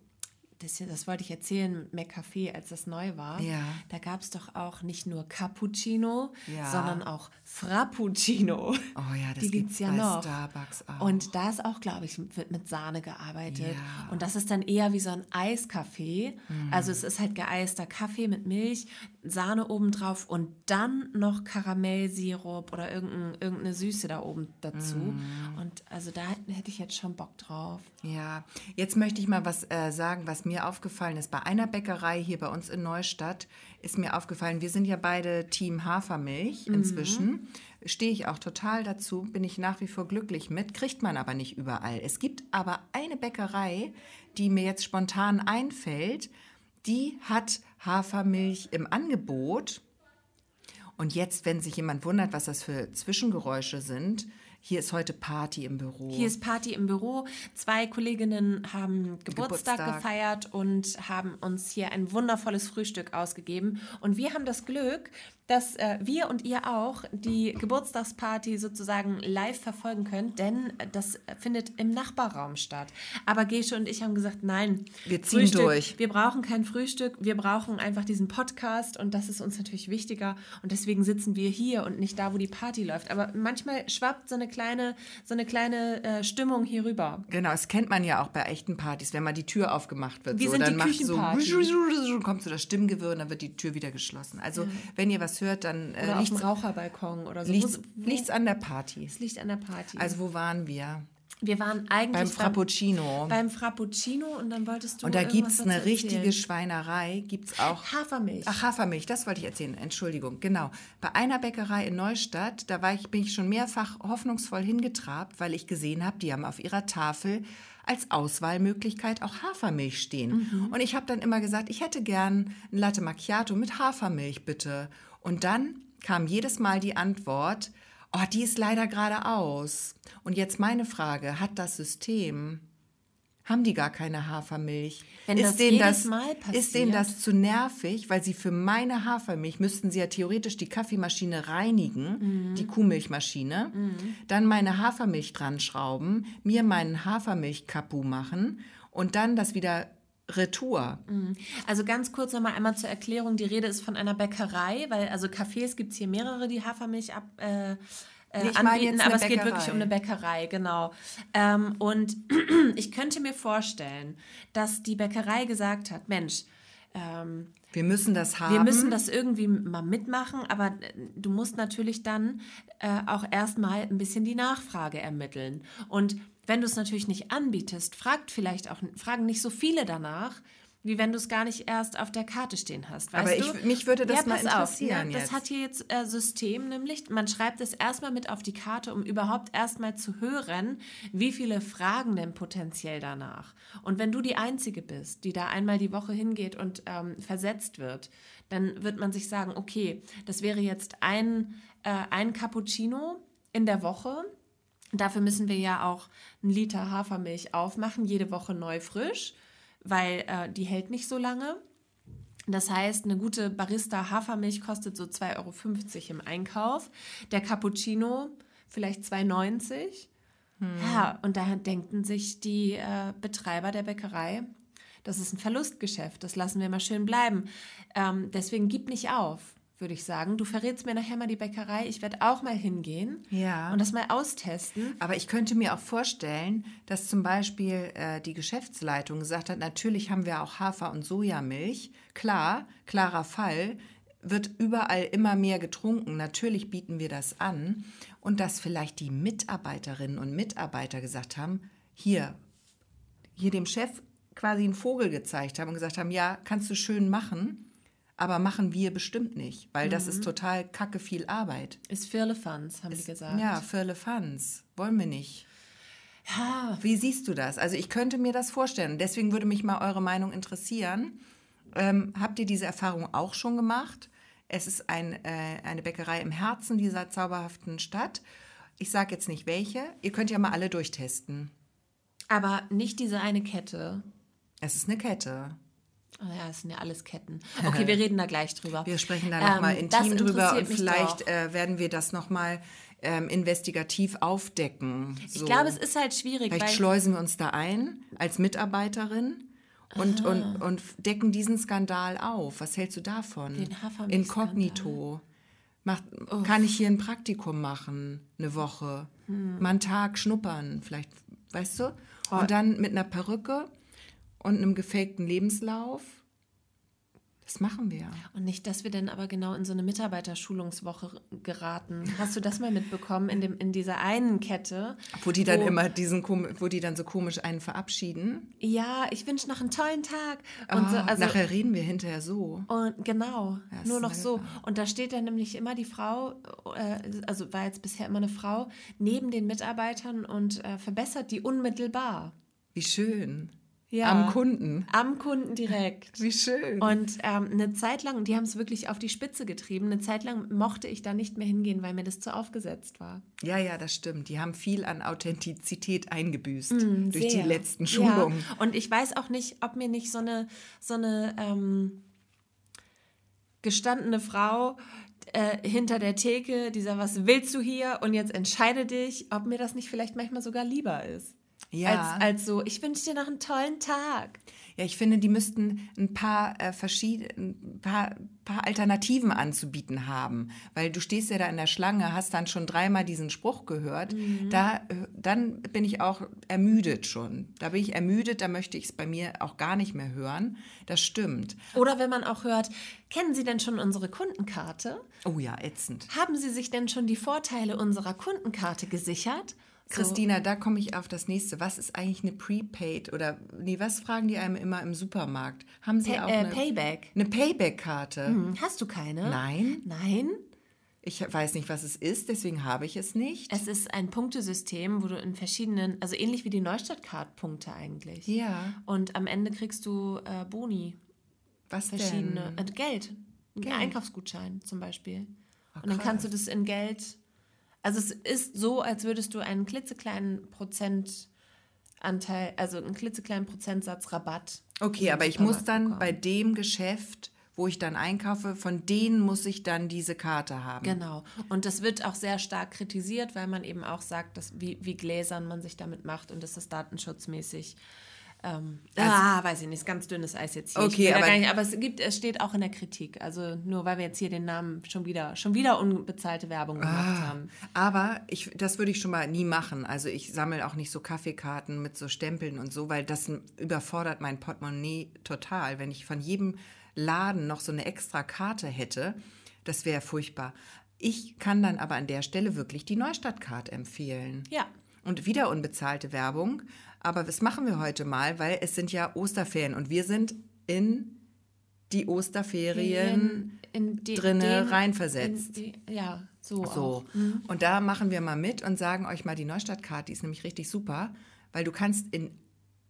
das, das wollte ich erzählen mit McCafé, als das neu war. Ja. Da gab es doch auch nicht nur Cappuccino, Ja. sondern auch Frappuccino. Oh ja, das gibt's gibt's ja bei noch. Starbucks auch. Und da ist auch, glaube ich, wird mit Sahne gearbeitet. Ja. Und das ist dann eher wie so ein Eiskaffee. Mhm. Also es ist halt geeister Kaffee mit Milch, Sahne obendrauf und dann noch Karamellsirup oder irgendein, irgendeine Süße da oben dazu. Mhm. Und also da hätte ich jetzt schon Bock drauf. Ja, jetzt möchte ich mal was äh, sagen, was mir aufgefallen ist. Bei einer Bäckerei hier bei uns in Neustadt ist mir aufgefallen, wir sind ja beide Team Hafermilch inzwischen. Stehe ich auch total dazu, bin ich nach wie vor glücklich mit, kriegt man aber nicht überall. Es gibt aber eine Bäckerei, die mir jetzt spontan einfällt, die hat Hafermilch im Angebot. Und jetzt, wenn sich jemand wundert, was das für Zwischengeräusche sind, hier ist heute Party im Büro. Hier ist Party im Büro. Zwei Kolleginnen haben Geburtstag, Geburtstag. gefeiert und haben uns hier ein wundervolles Frühstück ausgegeben. Und wir haben das Glück, dass äh, wir und ihr auch die Geburtstagsparty sozusagen live verfolgen könnt, denn das findet im Nachbarraum statt. Aber Gesche und ich haben gesagt, nein, Wir ziehen Frühstück, durch. Wir brauchen kein Frühstück, wir brauchen einfach diesen Podcast und das ist uns natürlich wichtiger und deswegen sitzen wir hier und nicht da, wo die Party läuft. Aber manchmal schwappt so eine kleine, so eine kleine äh, Stimmung hier rüber. Genau, das kennt man ja auch bei echten Partys, wenn mal die Tür aufgemacht wird. Wir so, sind dann die macht so, kommt so das Stimmgewirr und dann wird die Tür wieder geschlossen. Also wenn ihr was hört, dann äh, Oder liegt's, Raucherbalkon oder so. Wo- liegt's an der Party. Es liegt an der Party. Also wo waren wir? wir waren eigentlich Beim Frappuccino. Beim Frappuccino und dann wolltest du und da irgendwas gibt's eine richtige. Schweinerei, gibt's auch Hafermilch. Ach, Hafermilch, das wollte ich erzählen. Entschuldigung, genau. Bei einer Bäckerei in Neustadt, da war ich, bin ich schon mehrfach hoffnungsvoll hingetrabt, weil ich gesehen habe, die haben auf ihrer Tafel als Auswahlmöglichkeit auch Hafermilch stehen. Und ich habe dann immer gesagt, ich hätte gern ein Latte Macchiato mit Hafermilch, bitte. Und dann kam jedes Mal die Antwort, oh, die ist leider gerade aus. Und jetzt meine Frage, hat das System haben die gar keine Hafermilch? Wenn das denen jedes Mal ist denen passiert? das zu nervig, weil sie für meine Hafermilch müssten sie ja theoretisch die Kaffeemaschine reinigen, die Kuhmilchmaschine, dann meine Hafermilch dran schrauben, mir meinen Hafermilch-Kapu machen und dann das wieder retour. Also ganz kurz nochmal einmal zur Erklärung. Die Rede ist von einer Bäckerei, weil also Cafés gibt es hier mehrere, die Hafermilch ab, äh, äh, Nee, anbieten, aber es geht wirklich um eine Bäckerei, genau. Ähm, und (clears throat) ich könnte mir vorstellen, dass die Bäckerei gesagt hat, Mensch, ähm, Wir müssen das haben. wir müssen das irgendwie mal mitmachen, aber äh, du musst natürlich dann äh, auch erstmal ein bisschen die Nachfrage ermitteln. Und wenn du es natürlich nicht anbietest, fragt vielleicht auch, fragen nicht so viele danach, wie wenn du es gar nicht erst auf der Karte stehen hast. Weißt Aber du? ich- mich würde das mal pass auf, interessieren ne? Das hat hier jetzt äh, System, nämlich man schreibt es erstmal mit auf die Karte, um überhaupt erstmal zu hören, wie viele Fragen denn potenziell danach. Und wenn du die Einzige bist, die da einmal die Woche hingeht und ähm, versetzt wird, dann wird man sich sagen, okay, das wäre jetzt ein, äh, ein Cappuccino in der Woche. Dafür müssen wir ja auch einen Liter Hafermilch aufmachen, jede Woche neu frisch, weil äh, die hält nicht so lange. Das heißt, eine gute Barista Hafermilch kostet so 2,50 Euro im Einkauf. Der Cappuccino vielleicht 2,90 Euro. Hm. Ja, und da denken sich die äh, Betreiber der Bäckerei, das ist ein Verlustgeschäft, das lassen wir mal schön bleiben. Ähm, deswegen gib nicht auf würde ich sagen. Du verrätst mir nachher mal die Bäckerei. Ich werde auch mal hingehen ja. und das mal austesten. Aber ich könnte mir auch vorstellen, dass zum Beispiel äh, die Geschäftsleitung gesagt hat, natürlich haben wir auch Hafer- und Sojamilch. Klar, klarer Fall, wird überall immer mehr getrunken. Natürlich bieten wir das an. Und dass vielleicht die Mitarbeiterinnen und Mitarbeiter gesagt haben, hier, hier dem Chef quasi einen Vogel gezeigt haben und gesagt haben, ja, kannst du schön machen aber machen wir bestimmt nicht, weil mhm. das ist mhm. total kacke viel Arbeit. Ist Firlefanz, haben ist, die gesagt. Ja, Firlefanz. Wollen wir nicht. Ja. Wie siehst du das? Also ich könnte mir das vorstellen. Deswegen würde mich mal eure Meinung interessieren. Ähm, habt ihr diese Erfahrung auch schon gemacht? Es ist ein, äh, eine Bäckerei im Herzen dieser zauberhaften Stadt. Ich sage jetzt nicht welche. Ihr könnt ja mal alle durchtesten. Aber nicht diese eine Kette. Es ist eine Kette. Oh ja, das sind ja alles Ketten. Okay, wir reden da gleich drüber. Wir sprechen da nochmal ähm, intim drüber und vielleicht äh, werden wir das nochmal ähm, investigativ aufdecken. So. Ich glaube, es ist halt schwierig. Vielleicht schleusen wir uns da ein als Mitarbeiterin und, und, und decken diesen Skandal auf. Was hältst du davon? Den Inkognito. Macht, kann ich hier ein Praktikum machen, eine Woche? Hm. Mal einen Tag schnuppern, vielleicht, weißt du? Oh. Und dann mit einer Perücke und einem gefakten Lebenslauf. Das machen wir. Und nicht, dass wir dann aber genau in so eine Mitarbeiterschulungswoche geraten. Hast du das mal mitbekommen in, dem, in dieser einen Kette? Wo die dann wo, immer diesen, wo die dann so komisch einen verabschieden? Ja, ich wünsche noch einen tollen Tag. Und oh, so, also, nachher reden wir hinterher so. Und genau, ja, nur noch so. Und da steht dann nämlich immer die Frau, äh, also war jetzt bisher immer eine Frau, neben den Mitarbeitern und äh, verbessert die unmittelbar. Wie schön. Ja, am Kunden. Am Kunden direkt. Wie schön. Und ähm, eine Zeit lang, die haben es wirklich auf die Spitze getrieben, eine Zeit lang mochte ich da nicht mehr hingehen, weil mir das zu aufgesetzt war. Ja, ja, das stimmt. Die haben viel an Authentizität eingebüßt mm, durch sehr. die letzten Schulungen. Ja. Und ich weiß auch nicht, ob mir nicht so eine, so eine ähm, gestandene Frau äh, hinter der Theke, dieser, was willst du hier? Und jetzt entscheide dich, ob mir das nicht vielleicht manchmal sogar lieber ist. Ja. Als, als so, ich wünsche dir noch einen tollen Tag. Ja, ich finde, die müssten ein paar äh, verschiedene, ein paar, paar Alternativen anzubieten haben. Weil du stehst ja da in der Schlange, hast dann schon dreimal diesen Spruch gehört. Mhm. Da, äh, dann bin ich auch ermüdet schon. Da bin ich ermüdet, da möchte ich es bei mir auch gar nicht mehr hören. Das stimmt. Oder wenn man auch hört, kennen Sie denn schon unsere Kundenkarte? Oh ja, ätzend. Haben Sie sich denn schon die Vorteile unserer Kundenkarte gesichert? Christina, da komme ich auf das nächste. Was ist eigentlich eine Prepaid oder nee, was fragen die einem immer im Supermarkt? Haben Sie Pay, auch äh, eine Payback? Eine Payback-Karte? Hm, hast du keine? Nein. Nein. Ich weiß nicht, was es ist, deswegen habe ich es nicht. Es ist ein Punktesystem, wo du in verschiedenen, also ähnlich wie die Neustadt-Card-Punkte eigentlich. Ja. Und am Ende kriegst du äh, Boni. Was verschiedene, denn? Äh, Geld. Geld. Ein Einkaufsgutschein zum Beispiel. Ach, und dann kannst du das in Geld also es ist so, als würdest du einen klitzekleinen Prozentanteil, also einen klitzekleinen Prozentsatz Rabatt. Okay, aber ich muss dann bekommen. bei dem Geschäft wo ich dann einkaufe, von denen muss ich dann diese Karte haben. Genau. Und das wird auch sehr stark kritisiert, weil man eben auch sagt, dass, wie, wie gläsern man sich damit macht und dass das datenschutzmäßig ähm, also, ah, weiß ich nicht, ganz dünnes Eis jetzt hier. Okay, aber, nicht, aber es gibt, es steht auch in der Kritik. Also nur weil wir jetzt hier den Namen schon wieder, schon wieder unbezahlte Werbung gemacht ah, haben. Aber ich, das würde ich schon mal nie machen. Also ich sammle auch nicht so Kaffeekarten mit so Stempeln und so, weil das überfordert mein Portemonnaie total. Wenn ich von jedem Laden noch so eine extra Karte hätte, das wäre furchtbar. Ich kann dann aber an der Stelle wirklich die Neustadtkarte empfehlen. Ja. Und wieder unbezahlte Werbung. Aber das machen wir heute mal, weil es sind ja Osterferien und wir sind in die Osterferien in, in die, drinne reinversetzt. Die, ja, so. so. Mhm. Und da machen wir mal mit und sagen euch mal die Neustadtkarte, die ist nämlich richtig super, weil du kannst in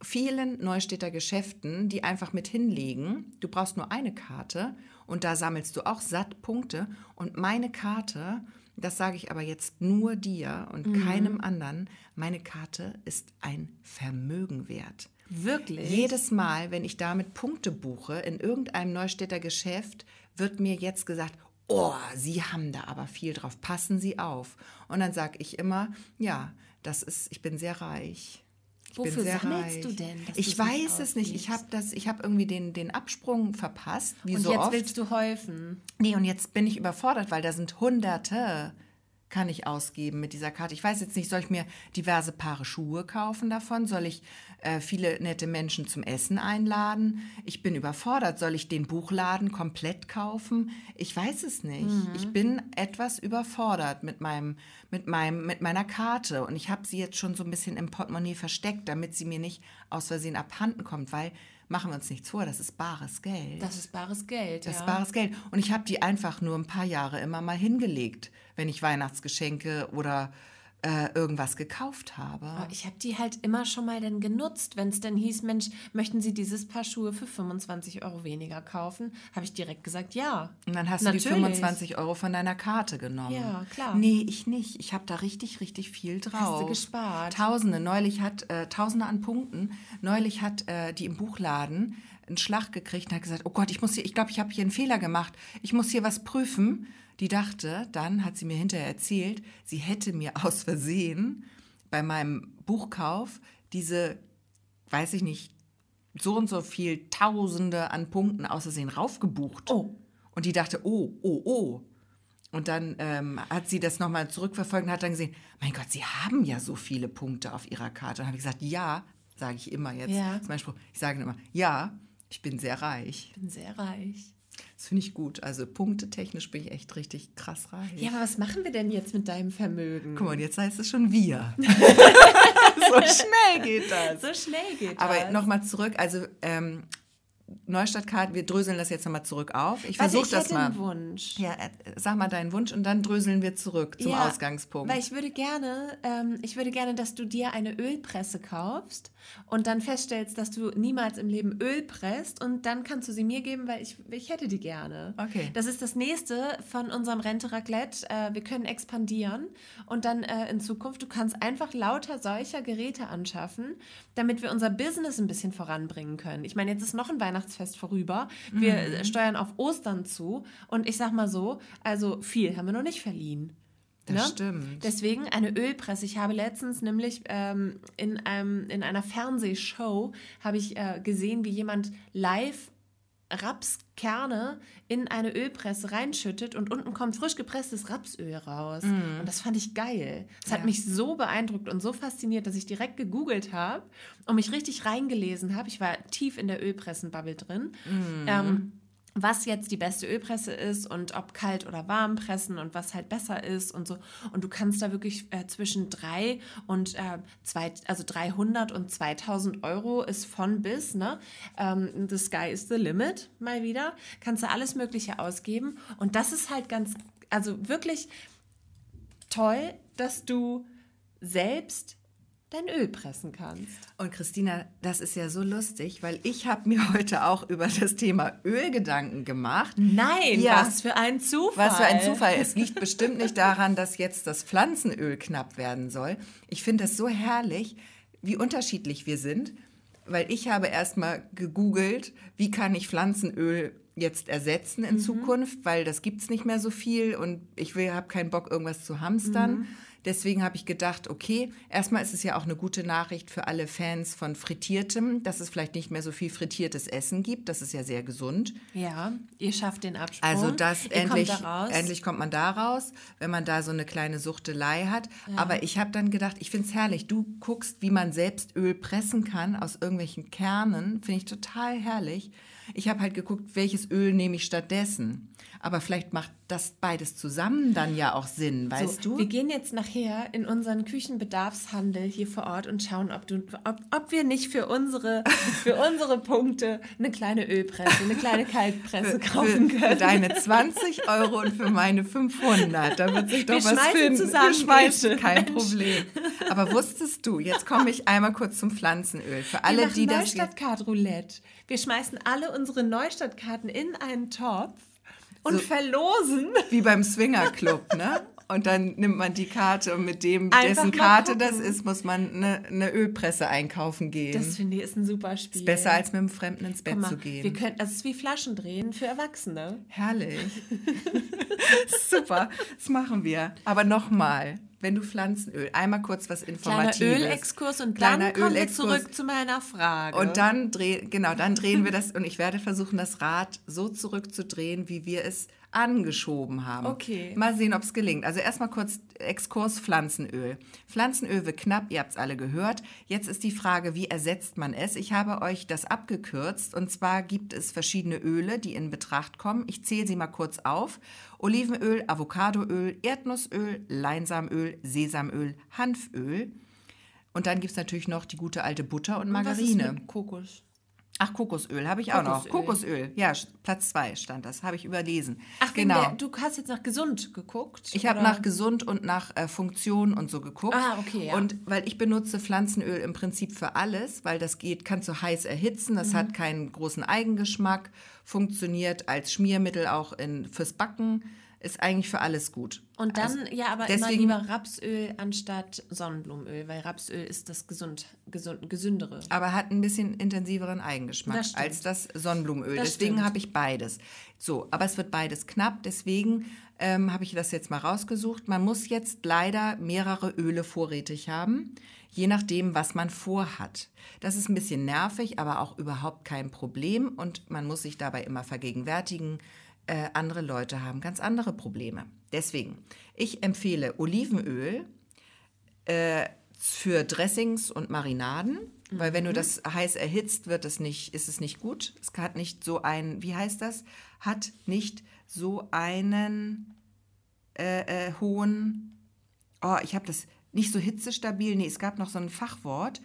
vielen Neustädter Geschäften die einfach mit hinlegen. Du brauchst nur eine Karte und da sammelst du auch satt Punkte. Und meine Karte, das sage ich aber jetzt nur dir und Mhm. keinem anderen, meine Karte ist ein Vermögen wert. Wirklich? Jedes Mal, wenn ich damit Punkte buche in irgendeinem Neustädter Geschäft, wird mir jetzt gesagt, oh, Sie haben da aber viel drauf, passen Sie auf. Und dann sage ich immer, ja, das ist, ich bin sehr reich. Wofür sammelst reich. du denn, Ich weiß es nicht. Ich habe das, ich habe irgendwie den, den Absprung verpasst, wie Und so jetzt oft. willst du häufen. Nee, und jetzt bin ich überfordert, weil da sind Hunderte, kann ich ausgeben mit dieser Karte. Ich weiß jetzt nicht, soll ich mir diverse Paare Schuhe kaufen davon? Soll ich äh, viele nette Menschen zum Essen einladen? Ich bin überfordert. Soll ich den Buchladen komplett kaufen? Ich weiß es nicht. Mhm. Ich bin etwas überfordert mit meinem, mit meinem, mit meiner Karte und ich habe sie jetzt schon so ein bisschen im Portemonnaie versteckt, damit sie mir nicht aus Versehen abhanden kommt, weil machen wir uns nichts vor, das ist bares Geld. Das ist bares Geld. Das ja. ist bares Geld. Und ich habe die einfach nur ein paar Jahre immer mal hingelegt, wenn ich Weihnachtsgeschenke oder äh, irgendwas gekauft habe. Aber ich habe die halt immer schon mal dann genutzt, wenn es dann hieß, Mensch, möchten Sie dieses Paar Schuhe für 25 Euro weniger kaufen? Habe ich direkt gesagt, ja. Und dann hast Natürlich. du die 25 Euro von deiner Karte genommen. Ja, klar. Nee, ich nicht. Ich habe da richtig, richtig viel drauf. Hast du gespart? Tausende. Neulich hat, äh, Tausende an Punkten. Neulich hat äh, die im Buchladen einen Schlag gekriegt und hat gesagt, oh Gott, ich muss hier, ich glaube, ich habe hier einen Fehler gemacht. Ich muss hier was prüfen. Die dachte, dann hat sie mir hinterher erzählt, sie hätte mir (laughs) aus Versehen bei meinem Buchkauf diese, weiß ich nicht, so und so viel Tausende an Punkten aus Versehen raufgebucht. Oh. Und die dachte, oh, oh, oh. Und dann ähm, hat sie das nochmal zurückverfolgt und hat dann gesehen, mein Gott, Sie haben ja so viele Punkte auf Ihrer Karte. Und habe ich gesagt, ja, sage ich immer jetzt. Ja. Das ist mein Spruch. Ich sage immer, ja, ich bin sehr reich. Ich bin sehr reich. Das finde ich gut. Also punktetechnisch bin ich echt richtig krass reich. Ja, aber was machen wir denn jetzt mit deinem Vermögen? Guck mal, jetzt heißt es schon wir. (laughs) so schnell geht das. So schnell geht Aber das. nochmal zurück, also ähm, Neustadtkarten, wir dröseln das jetzt nochmal zurück auf. Ich versuche das mal. einen Wunsch. Ja, äh, sag mal deinen Wunsch und dann dröseln wir zurück zum Ja, Ausgangspunkt. Weil ich würde gerne, ähm, ich würde gerne, dass du dir eine Ölpresse kaufst und dann feststellst, dass du niemals im Leben Öl presst und dann kannst du sie mir geben, weil ich, ich hätte die gerne. Okay. Das ist das nächste von unserem Rente Raclette. Äh, wir können expandieren und dann äh, in Zukunft, du kannst einfach lauter solcher Geräte anschaffen, damit wir unser Business ein bisschen voranbringen können. Ich meine, jetzt ist noch ein Weihnachtsfest vorüber. Wir Mhm. äh, steuern auf Ostern zu und ich sag mal so, also viel haben wir noch nicht verliehen. Das Ne? stimmt. Deswegen eine Ölpresse. Ich habe letztens nämlich ähm, in, einem, in einer Fernsehshow habe ich äh, gesehen, wie jemand live Rapskerne in eine Ölpresse reinschüttet und unten kommt frisch gepresstes Rapsöl raus. Und das fand ich geil. Das hat Ja. mich so beeindruckt und so fasziniert, dass ich direkt gegoogelt habe und mich richtig reingelesen habe. Ich war tief in der Ölpressenbubble drin. Ähm, was jetzt die beste Ölpresse ist und ob kalt oder warm pressen und was halt besser ist und so. Und du kannst da wirklich äh, zwischen drei und äh, zwei, also 300 und 2000 Euro ist von bis, ne? Ähm, the sky is the limit, mal wieder. Kannst du alles Mögliche ausgeben. Und das ist halt ganz, also wirklich toll, dass du selbst dein Öl pressen kannst. Und Christina, das ist ja so lustig, weil ich habe mir (laughs) heute auch über das Thema Öl Gedanken gemacht. Nein, Ja. was für ein Zufall. Was für ein Zufall. Es liegt bestimmt nicht daran, dass jetzt das Pflanzenöl knapp werden soll. Ich finde das so herrlich, wie unterschiedlich wir sind, weil ich habe erstmal gegoogelt, wie kann ich Pflanzenöl jetzt ersetzen in Zukunft, weil das gibt es nicht mehr so viel und ich habe keinen Bock, irgendwas zu hamstern. Deswegen habe ich gedacht, okay, erstmal ist es ja auch eine gute Nachricht für alle Fans von Frittiertem, dass es vielleicht nicht mehr so viel frittiertes Essen gibt. Das ist ja sehr gesund. Ja, ihr schafft den Absprung. Also das ihr endlich, kommt endlich kommt man da raus, wenn man da so eine kleine Suchtelei hat. Aber ich habe dann gedacht, ich finde es herrlich. Du guckst, wie man selbst Öl pressen kann aus irgendwelchen Kernen. Finde ich total herrlich. Ich habe halt geguckt, welches Öl nehme ich stattdessen. Aber vielleicht macht das beides zusammen dann ja auch Sinn, weißt so, du? Wir gehen jetzt nachher in unseren Küchenbedarfshandel hier vor Ort und schauen, ob, du, ob, ob wir nicht für unsere, (laughs) für unsere Punkte eine kleine Ölpresse, eine kleine Kaltpresse kaufen für, für können. deine 20 Euro und für meine 500. Da wird sich doch Wir was schmeißen finden. zusammen, Wir schmeißen, Gesche. kein Problem. Aber wusstest du, jetzt komme ich einmal kurz zum Pflanzenöl. Für alle, die das jetzt, Neustadtcard Roulette. Wir schmeißen alle unsere Neustadtkarten in einen Topf Und so, verlosen. wie beim Swingerclub, ne? Und dann nimmt man die Karte und mit dem, Einfach dessen Karte gucken. das ist, muss man eine, eine Ölpresse einkaufen gehen. Das finde ich ist ein super Spiel. ist besser als mit einem Fremden ins Bett mal, zu gehen. Wir können, das ist wie Flaschendrehen für Erwachsene. Herrlich. (laughs) (laughs) Super, das machen wir. Aber nochmal, wenn du Pflanzenöl, einmal kurz was Kleiner Informatives. Ölexkurs und Kleiner dann kommen wir zurück zu meiner Frage. Und dann drehen, genau, dann drehen wir das und ich werde versuchen, das Rad so zurückzudrehen, wie wir es angeschoben haben. Okay. Mal sehen, ob es gelingt. Also erstmal kurz Exkurs Pflanzenöl. Pflanzenöl wird knapp, ihr habt es alle gehört. Jetzt ist die Frage, wie ersetzt man es? Ich habe euch das abgekürzt und zwar gibt es verschiedene Öle, die in Betracht kommen. Ich zähle sie mal kurz auf. Olivenöl, Avocadoöl, Erdnussöl, Leinsamöl, Sesamöl, Hanföl. Und dann gibt es natürlich noch die gute alte Butter und Was ist Margarine. mit Kokos? Ach, Kokosöl habe ich auch noch. Kokosöl. Kokosöl, ja, Platz zwei stand das, habe ich überlesen. Ach, genau. der, du hast jetzt nach gesund geguckt? Ich habe nach gesund und nach äh, Funktion und so geguckt. Ah, okay, ja. Und weil ich benutze Pflanzenöl im Prinzip für alles, weil das geht, kannst du heiß erhitzen, das Mhm. hat keinen großen Eigengeschmack, funktioniert als Schmiermittel auch in, fürs Backen, ist eigentlich für alles gut. Und dann, Also, ja, aber deswegen- immer lieber Rapsöl anstatt Sonnenblumenöl, weil Rapsöl ist das gesund, gesund, gesündere. aber hat ein bisschen intensiveren Eigengeschmack Das als das Sonnenblumenöl. Das deswegen habe ich beides. So, aber es wird beides knapp, deswegen ähm, habe ich das jetzt mal rausgesucht. Man muss jetzt leider mehrere Öle vorrätig haben, je nachdem, was man vorhat. Das ist ein bisschen nervig, aber auch überhaupt kein Problem und man muss sich dabei immer vergegenwärtigen, äh, andere Leute haben ganz andere Probleme. Deswegen, ich empfehle Olivenöl, für Dressings und Marinaden, weil wenn du das heiß erhitzt, wird es nicht, ist es nicht gut. Es hat nicht so einen, wie heißt das? Hat nicht so einen äh, äh, hohen, oh, ich habe das nicht so hitzestabil, nee, es gab noch so ein Fachwort,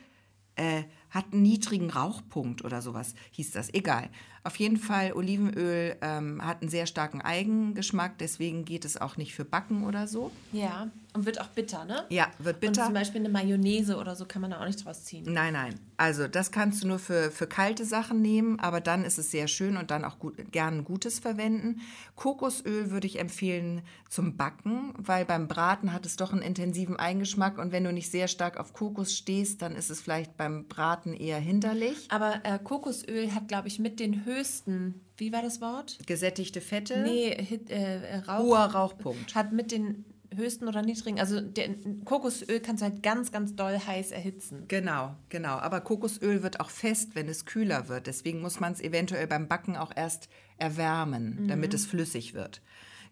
äh, hat einen niedrigen Rauchpunkt oder sowas, hieß das. Egal. Auf jeden Fall, Olivenöl ähm, hat einen sehr starken Eigengeschmack, deswegen geht es auch nicht für Backen oder so. Ja, und wird auch bitter, ne? Ja, wird Und bitter. zum Beispiel eine Mayonnaise oder so kann man da auch nicht draus ziehen. Nein, nein. Also das kannst du nur für, für kalte Sachen nehmen, aber dann ist es sehr schön und dann auch gut, gern gutes verwenden. Kokosöl würde ich empfehlen zum Backen, weil beim Braten hat es doch einen intensiven Eigengeschmack und wenn du nicht sehr stark auf Kokos stehst, dann ist es vielleicht beim Braten eher hinderlich. Aber äh, Kokosöl hat, glaube ich, mit den höchsten, wie war das Wort? Gesättigte Fette, Nee, Hit, äh, Rauch. hoher Rauchpunkt. Hat mit den höchsten oder niedrigen, also der, Kokosöl kannst du halt ganz, ganz doll heiß erhitzen. Genau, genau. Aber Kokosöl wird auch fest, wenn es kühler wird. Deswegen muss man es eventuell beim Backen auch erst erwärmen, damit es flüssig wird.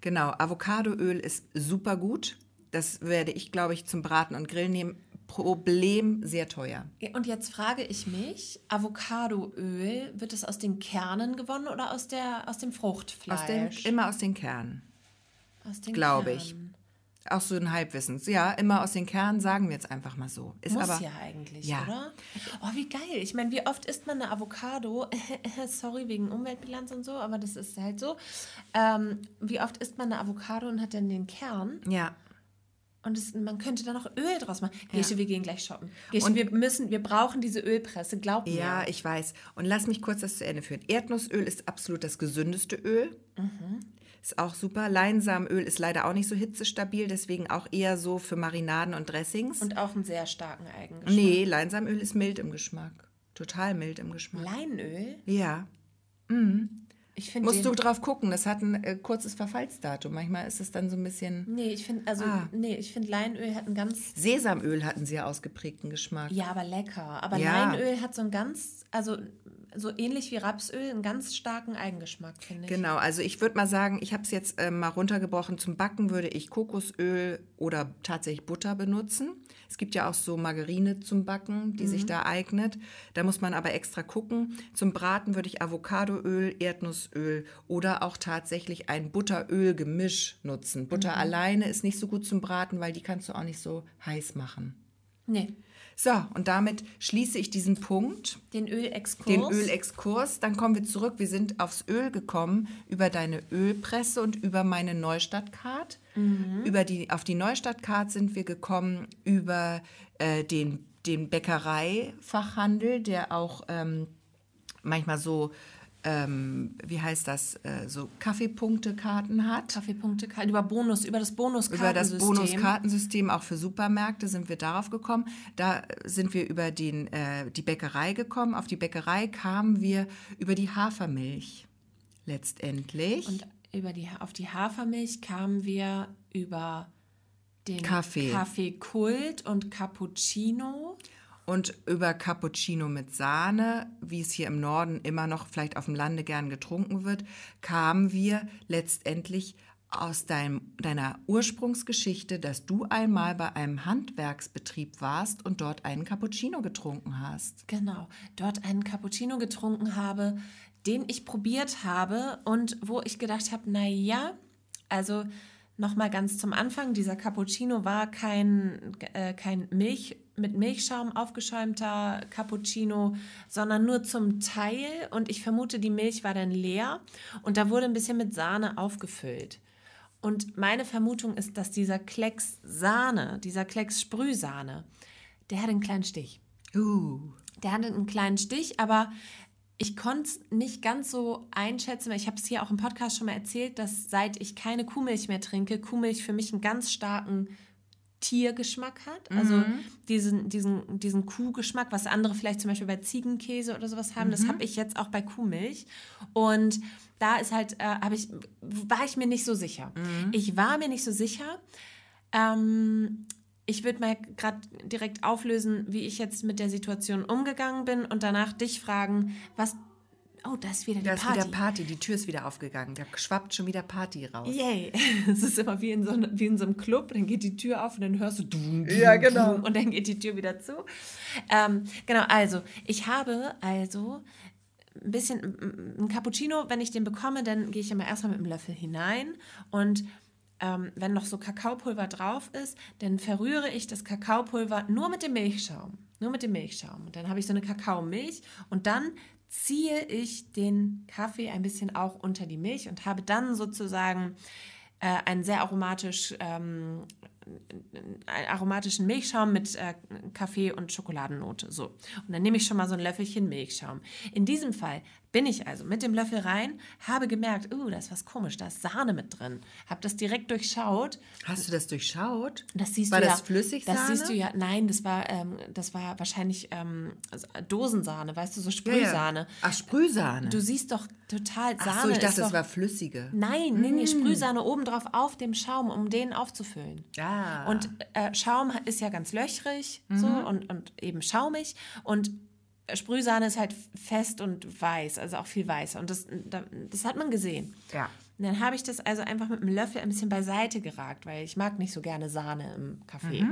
Genau, Avocadoöl ist super gut. Das werde ich, glaube ich, zum Braten und Grillen nehmen. Problem sehr teuer. Und jetzt frage ich mich, Avocadoöl, wird es aus den Kernen gewonnen oder aus, der, aus dem Fruchtfleisch? Aus den, immer aus den Kernen, Aus den glaube ich. Auch so ein Halbwissen. Ja, immer aus den Kernen, sagen wir jetzt einfach mal so. Ist Muss aber, ja eigentlich, Ja. oder? Oh, wie geil. Ich meine, wie oft isst man eine Avocado? (laughs) Sorry, wegen Umweltbilanz und so, aber das ist halt so. Ähm, wie oft isst man eine Avocado und hat dann den Kern? Ja. Und es, man könnte da noch Öl draus machen. Gesche, wir gehen gleich shoppen. Gesche, Und- wir müssen, wir brauchen diese Ölpresse, glaub mir. Ja, ich weiß. Und lass mich kurz das zu Ende führen. Erdnussöl ist absolut das gesündeste Öl. Ist auch super. Leinsamenöl ist leider auch nicht so hitzestabil, deswegen auch eher so für Marinaden und Dressings. Und auch einen sehr starken Eigengeschmack. nee, Leinsamenöl ist mild im Geschmack. Total mild im Geschmack. Leinöl? Ja. Ich finde Musst du drauf gucken, das hat ein äh, kurzes Verfallsdatum. Manchmal ist es dann so ein bisschen. Nee, ich finde, also, Ah. nee, ich finde Leinöl hat einen ganz, Sesamöl hat einen sehr ausgeprägten Geschmack. ja, aber lecker. Aber Ja. Leinöl hat so einen ganz, also so ähnlich wie Rapsöl, einen ganz starken Eigengeschmack, finde ich. Genau, also ich würde mal sagen, ich habe es jetzt ähm, mal runtergebrochen. Zum Backen würde ich Kokosöl oder tatsächlich Butter benutzen. Es gibt ja auch so Margarine zum Backen, die sich da eignet. Da muss man aber extra gucken. Zum Braten würde ich Avocadoöl, Erdnussöl oder auch tatsächlich ein Butteröl-Gemisch nutzen. Butter alleine ist nicht so gut zum Braten, weil die kannst du auch nicht so heiß machen. Nee, So, und damit schließe ich diesen Punkt den Ölexkurs. den Ölexkurs. Dann kommen wir zurück. Wir sind aufs Öl gekommen über deine Ölpresse und über meine Neustadtcard. Über die, auf die Neustadtcard sind wir gekommen über äh, den, den Bäckereifachhandel, der auch ähm, manchmal so ähm, wie heißt das, äh, so Kaffeepunktekarten hat. Kaffeepunktekarten über Bonus, über das Bonuskartensystem. Über das Bonuskartensystem auch für Supermärkte sind wir darauf gekommen. Da sind wir über den, äh, die Bäckerei gekommen. Auf die Bäckerei kamen wir über die Hafermilch letztendlich. Und über die, auf die Hafermilch kamen wir über den Kaffee. Kaffeekult und Cappuccino. Und über Cappuccino mit Sahne, wie es hier im Norden immer noch vielleicht auf dem Lande gern getrunken wird, kamen wir letztendlich aus deinem, deiner Ursprungsgeschichte, dass du einmal bei einem Handwerksbetrieb warst und dort einen Cappuccino getrunken hast. Genau, dort einen Cappuccino getrunken habe, den ich probiert habe und wo ich gedacht habe, na ja, also noch mal ganz zum Anfang, dieser Cappuccino war kein, äh, kein Milch mit Milchschaum aufgeschäumter Cappuccino, sondern nur zum Teil und ich vermute, die Milch war dann leer und da wurde ein bisschen mit Sahne aufgefüllt. Und meine Vermutung ist, dass dieser Klecks Sahne, dieser Klecks Sprühsahne, der hat einen kleinen Stich. Uh. Der hatte einen kleinen Stich, aber ich konnte es nicht ganz so einschätzen, weil ich habe es hier auch im Podcast schon mal erzählt, dass seit ich keine Kuhmilch mehr trinke, Kuhmilch für mich einen ganz starken Tiergeschmack hat. Also Mhm. diesen, diesen, diesen Kuhgeschmack, was andere vielleicht zum Beispiel bei Ziegenkäse oder sowas haben, Mhm. das habe ich jetzt auch bei Kuhmilch. Und da ist halt, äh, habe ich, war ich mir nicht so sicher. Mhm. Ich war mir nicht so sicher. Ähm, ich würde mal gerade direkt auflösen, wie ich jetzt mit der Situation umgegangen bin und danach dich fragen, was. Oh, da ist wieder die Da ist Party. wieder Party, die Tür ist wieder aufgegangen. Da schwappt schon wieder Party raus. Yay. (laughs) Es ist immer wie in, so, wie in so einem Club, dann geht die Tür auf und dann hörst du dum, dum, Ja, genau. dum, und dann geht die Tür wieder zu. Ähm, genau, also ich habe also ein bisschen ein Cappuccino, wenn ich den bekomme, dann gehe ich immer erstmal mit einem Löffel hinein und ähm, wenn noch so Kakaopulver drauf ist, dann verrühre ich das Kakaopulver nur mit dem Milchschaum. Nur mit dem Milchschaum. Und dann habe ich so eine Kakaomilch und dann ziehe ich den Kaffee ein bisschen auch unter die Milch und habe dann sozusagen äh, einen sehr aromatisch, ähm, einen aromatischen Milchschaum mit äh, Kaffee und Schokoladennote. So. Und dann nehme ich schon mal so ein Löffelchen Milchschaum. In diesem Fall bin ich also mit dem Löffel rein, habe gemerkt, uh, da ist was komisch, da ist Sahne mit drin. Habe das direkt durchschaut. Hast du das durchschaut? Das siehst War du das ja. Flüssigsahne? Das siehst du ja. Nein, das war, ähm, das war wahrscheinlich ähm, Dosensahne, weißt du, so Sprühsahne. Ach, Sprühsahne. Du siehst doch total Sahne. Ach so, ich dachte, doch, das war flüssige. Nein, nee, nee, Sprühsahne obendrauf auf dem Schaum, um den aufzufüllen. Ah. Und äh, Schaum ist ja ganz löchrig so, und, und eben schaumig. Und Sprühsahne ist halt fest und weiß, also auch viel weißer. Und das, da- das hat man gesehen. Ja. Und dann habe ich das also einfach mit einem Löffel ein bisschen beiseite geragt, weil ich mag nicht so gerne Sahne im Kaffee.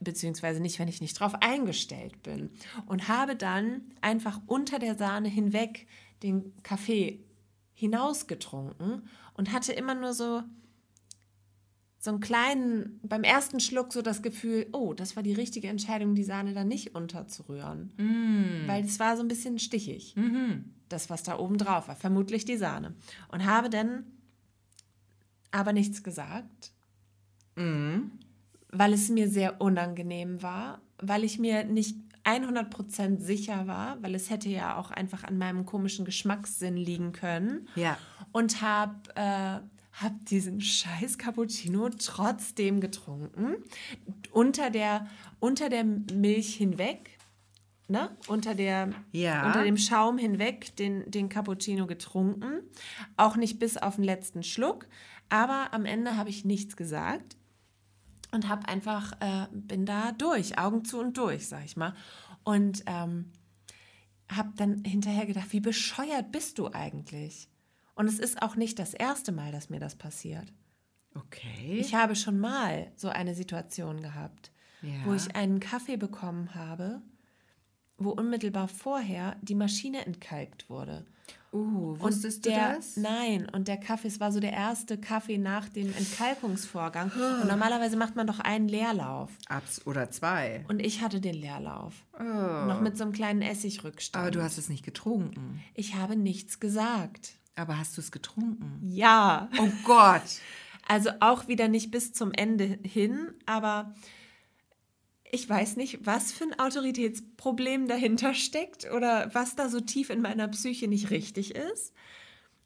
Beziehungsweise nicht, wenn ich nicht drauf eingestellt bin. Und habe dann einfach unter der Sahne hinweg den Kaffee hinausgetrunken und hatte immer nur so, so einen kleinen, beim ersten Schluck so das Gefühl, oh, das war die richtige Entscheidung, die Sahne dann nicht unterzurühren. Weil es war so ein bisschen stichig, das, was da oben drauf war, vermutlich die Sahne. Und habe dann aber nichts gesagt, weil es mir sehr unangenehm war, weil ich mir nicht 100% sicher war, weil es hätte ja auch einfach an meinem komischen Geschmackssinn liegen können Ja. und habe äh, hab diesen scheiß Cappuccino trotzdem getrunken, unter der, unter der Milch hinweg, ne? unter, der, Ja. unter dem Schaum hinweg den, den Cappuccino getrunken, auch nicht bis auf den letzten Schluck, aber am Ende habe ich nichts gesagt und habe einfach, äh, bin da durch, Augen zu und durch, sag ich mal. Und ähm, habe dann hinterher gedacht, wie bescheuert bist du eigentlich? Und es ist auch nicht das erste Mal, dass mir das passiert. Okay. Ich habe schon mal so eine Situation gehabt, Ja. wo ich einen Kaffee bekommen habe, wo unmittelbar vorher die Maschine entkalkt wurde. uh, wusstest der, du das? Nein, und der Kaffee, es war so der erste Kaffee nach dem Entkalkungsvorgang. (gasps) Und normalerweise macht man doch einen Leerlauf. Abs oder zwei. Und ich hatte den Leerlauf. Oh. Noch mit so einem kleinen Essigrückstand. Aber du hast es nicht getrunken. ich habe nichts gesagt. Aber hast du es getrunken? Ja. Oh Gott. (laughs) Also auch wieder nicht bis zum Ende hin, aber ich weiß nicht, was für ein Autoritätsproblem dahinter steckt oder was da so tief in meiner Psyche nicht richtig ist.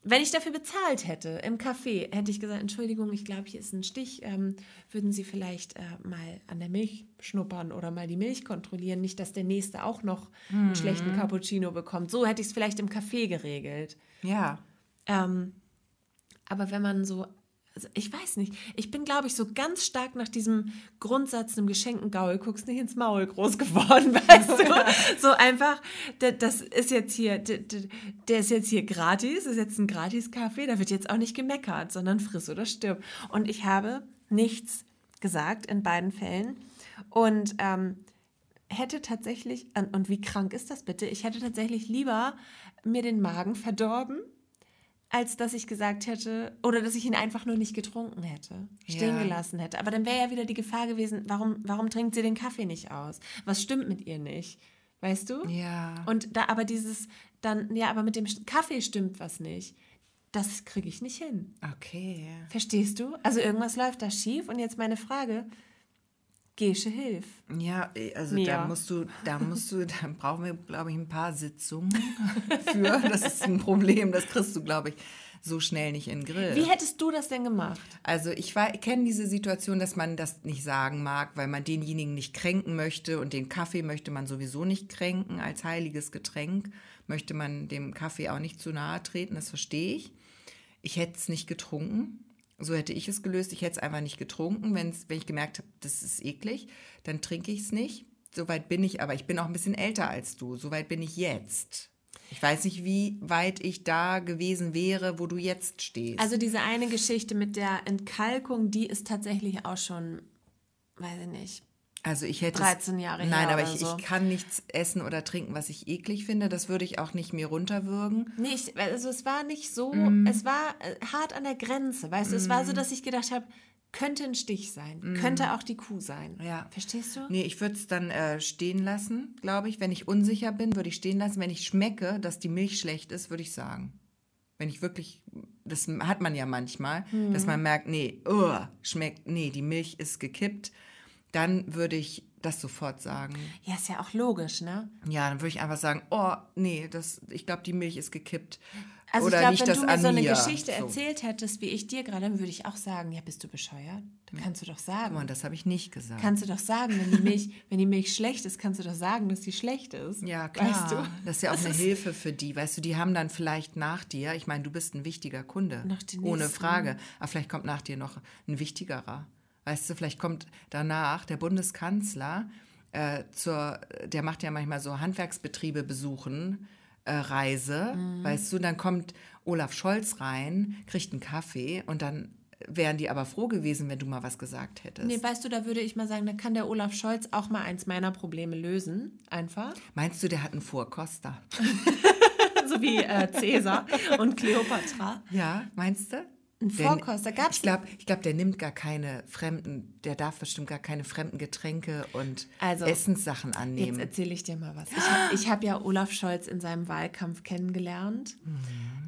Wenn ich dafür bezahlt hätte im Café, hätte ich gesagt, Entschuldigung, ich glaube, hier ist ein Stich. Ähm, würden Sie vielleicht äh, mal an der Milch schnuppern oder mal die Milch kontrollieren? Nicht, dass der Nächste auch noch einen Mhm. schlechten Cappuccino bekommt. So hätte ich es vielleicht im Café geregelt. Ja. Ähm, aber wenn man so, also ich weiß nicht, ich bin, glaube ich, so ganz stark nach diesem Grundsatz, einem geschenkten Gaul, guckst nicht ins Maul groß geworden, (laughs) weißt du? So einfach, das ist jetzt hier, der, ist jetzt hier gratis, ist jetzt ein Gratis-Kaffee, da wird jetzt auch nicht gemeckert, sondern friss oder stirb. Und ich habe nichts gesagt in beiden Fällen und ähm, hätte tatsächlich, und wie krank ist das bitte, ich hätte tatsächlich lieber mir den Magen verdorben, als dass ich gesagt hätte, oder dass ich ihn einfach nur nicht getrunken hätte, stehen Ja. gelassen hätte. Aber dann wäre ja wieder die Gefahr gewesen, warum, warum trinkt sie den Kaffee nicht aus? Was stimmt mit ihr nicht? Weißt du? Ja. Und da aber dieses, dann, ja, aber mit dem Kaffee stimmt was nicht. Das kriege ich nicht hin. Okay. Verstehst du? Also irgendwas läuft da schief und jetzt meine Frage, Gesche, hilf. Ja, eh, also Mia. da musst du, da musst du, da brauchen wir, glaube ich, ein paar Sitzungen (laughs) für. Das ist ein Problem, das kriegst du, glaube ich, so schnell nicht in den Grill. Wie hättest du das denn gemacht? Also ich war- ich kenne diese Situation, dass man das nicht sagen mag, weil man denjenigen nicht kränken möchte und den Kaffee möchte man sowieso nicht kränken als heiliges Getränk. Möchte man dem Kaffee auch nicht zu nahe treten, das verstehe ich. Ich hätte es nicht getrunken. So hätte ich es gelöst. Ich hätte es einfach nicht getrunken. Wenn's, wenn ich gemerkt habe, das ist eklig, dann trinke ich es nicht. Soweit bin ich, aber ich bin auch ein bisschen älter als du. Soweit bin ich jetzt. Ich weiß nicht, wie weit ich da gewesen wäre, wo du jetzt stehst. Also diese eine Geschichte mit der Entkalkung, die ist tatsächlich auch schon, weiß ich nicht. Also ich hätte 13 Jahre Nein, aber ich, so. ich kann nichts essen oder trinken, was ich eklig finde. Das würde ich auch nicht mir runterwürgen. Nee, ich, also es war nicht so, Mhm. es war äh, hart an der Grenze, weißt du, es war so, dass ich gedacht habe, könnte ein Stich sein, könnte auch die Kuh sein. Ja. Verstehst du? Nee, ich würde es dann äh, stehen lassen, glaube ich. Wenn ich unsicher bin, würde ich stehen lassen. Wenn ich schmecke, dass die Milch schlecht ist, würde ich sagen. Wenn ich wirklich, das hat man ja manchmal, Mhm. dass man merkt, nee, uh, schmeckt, nee, die Milch ist gekippt, dann würde ich das sofort sagen. Ja, ist ja auch logisch, ne? Ja, dann würde ich einfach sagen, oh, nee, das, ich glaube, die Milch ist gekippt. Also Oder ich glaube, wenn das du mir so eine mir. Geschichte So. erzählt hättest, wie ich dir gerade, dann würde ich auch sagen, ja, bist du bescheuert? Dann kannst du doch sagen. Mal, das habe ich nicht gesagt. Kannst du doch sagen, wenn die Milch, (laughs) wenn die Milch schlecht ist, kannst du doch sagen, dass die schlecht ist. Ja, klar. Weißt du? Das ist ja auch Das eine Hilfe für die. Weißt du, die haben dann vielleicht nach dir, ich meine, du bist ein wichtiger Kunde. Noch ohne. Frage. Aber vielleicht kommt nach dir noch ein wichtigerer. Weißt du, vielleicht kommt danach der Bundeskanzler äh, zur, der macht ja manchmal so Handwerksbetriebe besuchen, äh, Reise, Mhm. weißt du, dann kommt Olaf Scholz rein, kriegt einen Kaffee und dann wären die aber froh gewesen, wenn du mal was gesagt hättest. Nee, weißt du, da würde ich mal sagen, da kann der Olaf Scholz auch mal eins meiner Probleme lösen. Einfach. Meinst du, der hat einen Vorkoster? (laughs) so wie äh, Cäsar und Kleopatra. Ja, meinst du? Ein Vorkoster gab's Ich glaube, ich glaub, der nimmt gar keine fremden, der darf bestimmt gar keine fremden Getränke und Also, Essenssachen Jetzt annehmen. erzähle ich dir mal was. Ich habe hab ja Olaf Scholz in seinem Wahlkampf kennengelernt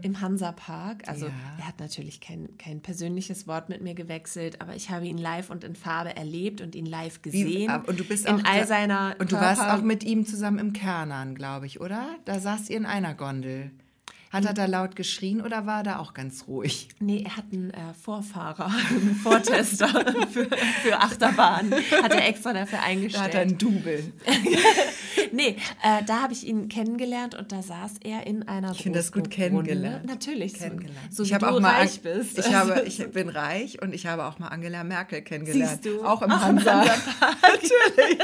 im Hansapark. Also Mhm. Ja. er hat natürlich kein, kein persönliches Wort mit mir gewechselt, aber ich habe ihn live und in Farbe erlebt und ihn live gesehen. ah, und du bist in auch all seiner und du warst Körper- auch mit ihm zusammen im Kernern, glaube ich, oder? Da saßt ihr in einer Gondel. Hat er da laut geschrien oder war er da auch ganz ruhig? Nee, er hat einen äh, Vorfahrer, (laughs) einen Vortester für, für Achterbahn. Hat er extra dafür Da eingestellt. hat er einen Double. (laughs) Nee, äh, da habe ich ihn kennengelernt und da saß er in einer Ich finde das gut kennengelernt. Natürlich, so- kennengelernt. so ich wie habe auch mal reich bist. Ich, habe, ich (laughs) bin reich und ich habe auch mal Angela Merkel kennengelernt. Siehst du? Auch im Auch im Hansa. Natürlich.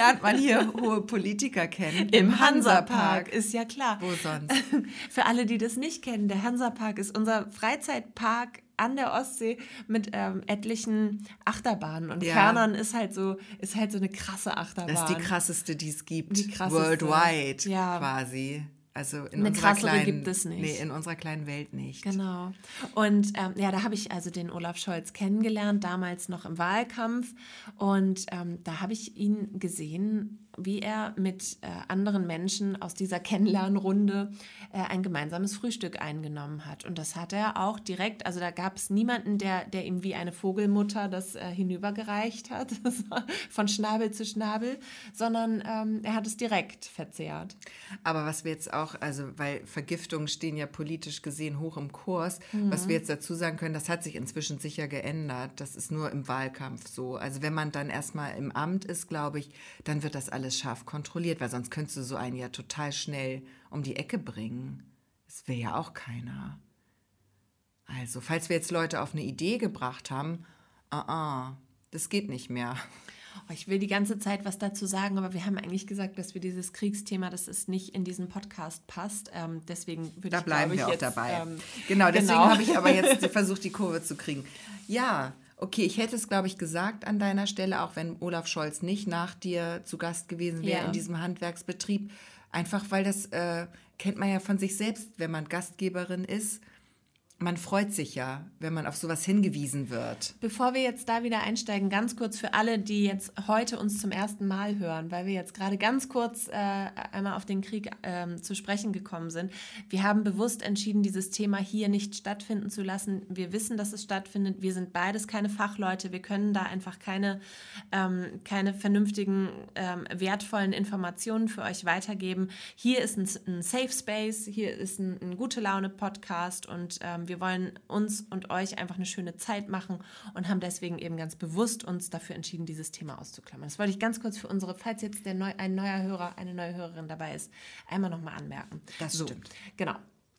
Lernt man hier hohe Politiker kennen? Im Hansapark, ist ja klar. Wo sonst? (laughs) Für alle, die das nicht kennen, der Hansapark ist unser Freizeitpark an der Ostsee mit ähm, etlichen Achterbahnen. Und Ja. Kernern ist halt so, ist halt so eine krasse Achterbahn. Das ist die krasseste, die es gibt. Die krasseste. Worldwide Ja. quasi. Also in Eine unserer kleinen, gibt es nicht. Nee, in unserer kleinen Welt nicht. Genau. Und ähm, ja, da habe ich also den Olaf Scholz kennengelernt, damals noch im Wahlkampf. Und ähm, da habe ich ihn gesehen wie er mit äh, anderen Menschen aus dieser Kennenlernrunde äh, ein gemeinsames Frühstück eingenommen hat. Und das hat er auch direkt, also da gab es niemanden, der, der ihm wie eine Vogelmutter das äh, hinübergereicht hat, (laughs) von Schnabel zu Schnabel, sondern ähm, er hat es direkt verzehrt. Aber was wir jetzt auch, also weil Vergiftungen stehen ja politisch gesehen hoch im Kurs, mhm. was wir jetzt dazu sagen können, das hat sich inzwischen sicher geändert. Das ist nur im Wahlkampf so. Also wenn man dann erstmal im Amt ist, glaube ich, dann wird das alles scharf kontrolliert, weil sonst könntest du so einen ja total schnell um die Ecke bringen. Das will ja auch keiner. Also, falls wir jetzt Leute auf eine Idee gebracht haben, uh -uh, das geht nicht mehr. Oh, ich will die ganze Zeit was dazu sagen, aber wir haben eigentlich gesagt, dass wir dieses Kriegsthema, dass es nicht in diesen Podcast passt. Ähm, deswegen würde da ich, bleiben wir ich auch jetzt, dabei. Ähm, genau, deswegen genau. habe ich aber jetzt (laughs) versucht, die Kurve zu kriegen. Ja, okay, ich hätte es, glaube ich, gesagt an deiner Stelle, auch wenn Olaf Scholz nicht nach dir zu Gast gewesen wäre Ja. in diesem Handwerksbetrieb. Einfach weil das äh, kennt man ja von sich selbst, wenn man Gastgeberin ist. Man freut sich ja, wenn man auf sowas hingewiesen wird. Bevor wir jetzt da wieder einsteigen, ganz kurz für alle, die jetzt heute uns zum ersten Mal hören, weil wir jetzt gerade ganz kurz äh, einmal auf den Krieg ähm, zu sprechen gekommen sind. Wir haben bewusst entschieden, dieses Thema hier nicht stattfinden zu lassen. Wir wissen, dass es stattfindet. Wir sind beides keine Fachleute. Wir können da einfach keine, ähm, keine vernünftigen, ähm, wertvollen Informationen für euch weitergeben. Hier ist ein, ein Safe Space, hier ist ein, ein gute Laune Podcast und ähm, wir wollen uns und euch einfach eine schöne Zeit machen und haben deswegen eben ganz bewusst uns dafür entschieden, dieses Thema auszuklammern. Das wollte ich ganz kurz für unsere, falls jetzt der neu, ein neuer Hörer, eine neue Hörerin dabei ist, einmal nochmal anmerken. Das so, stimmt. Genau.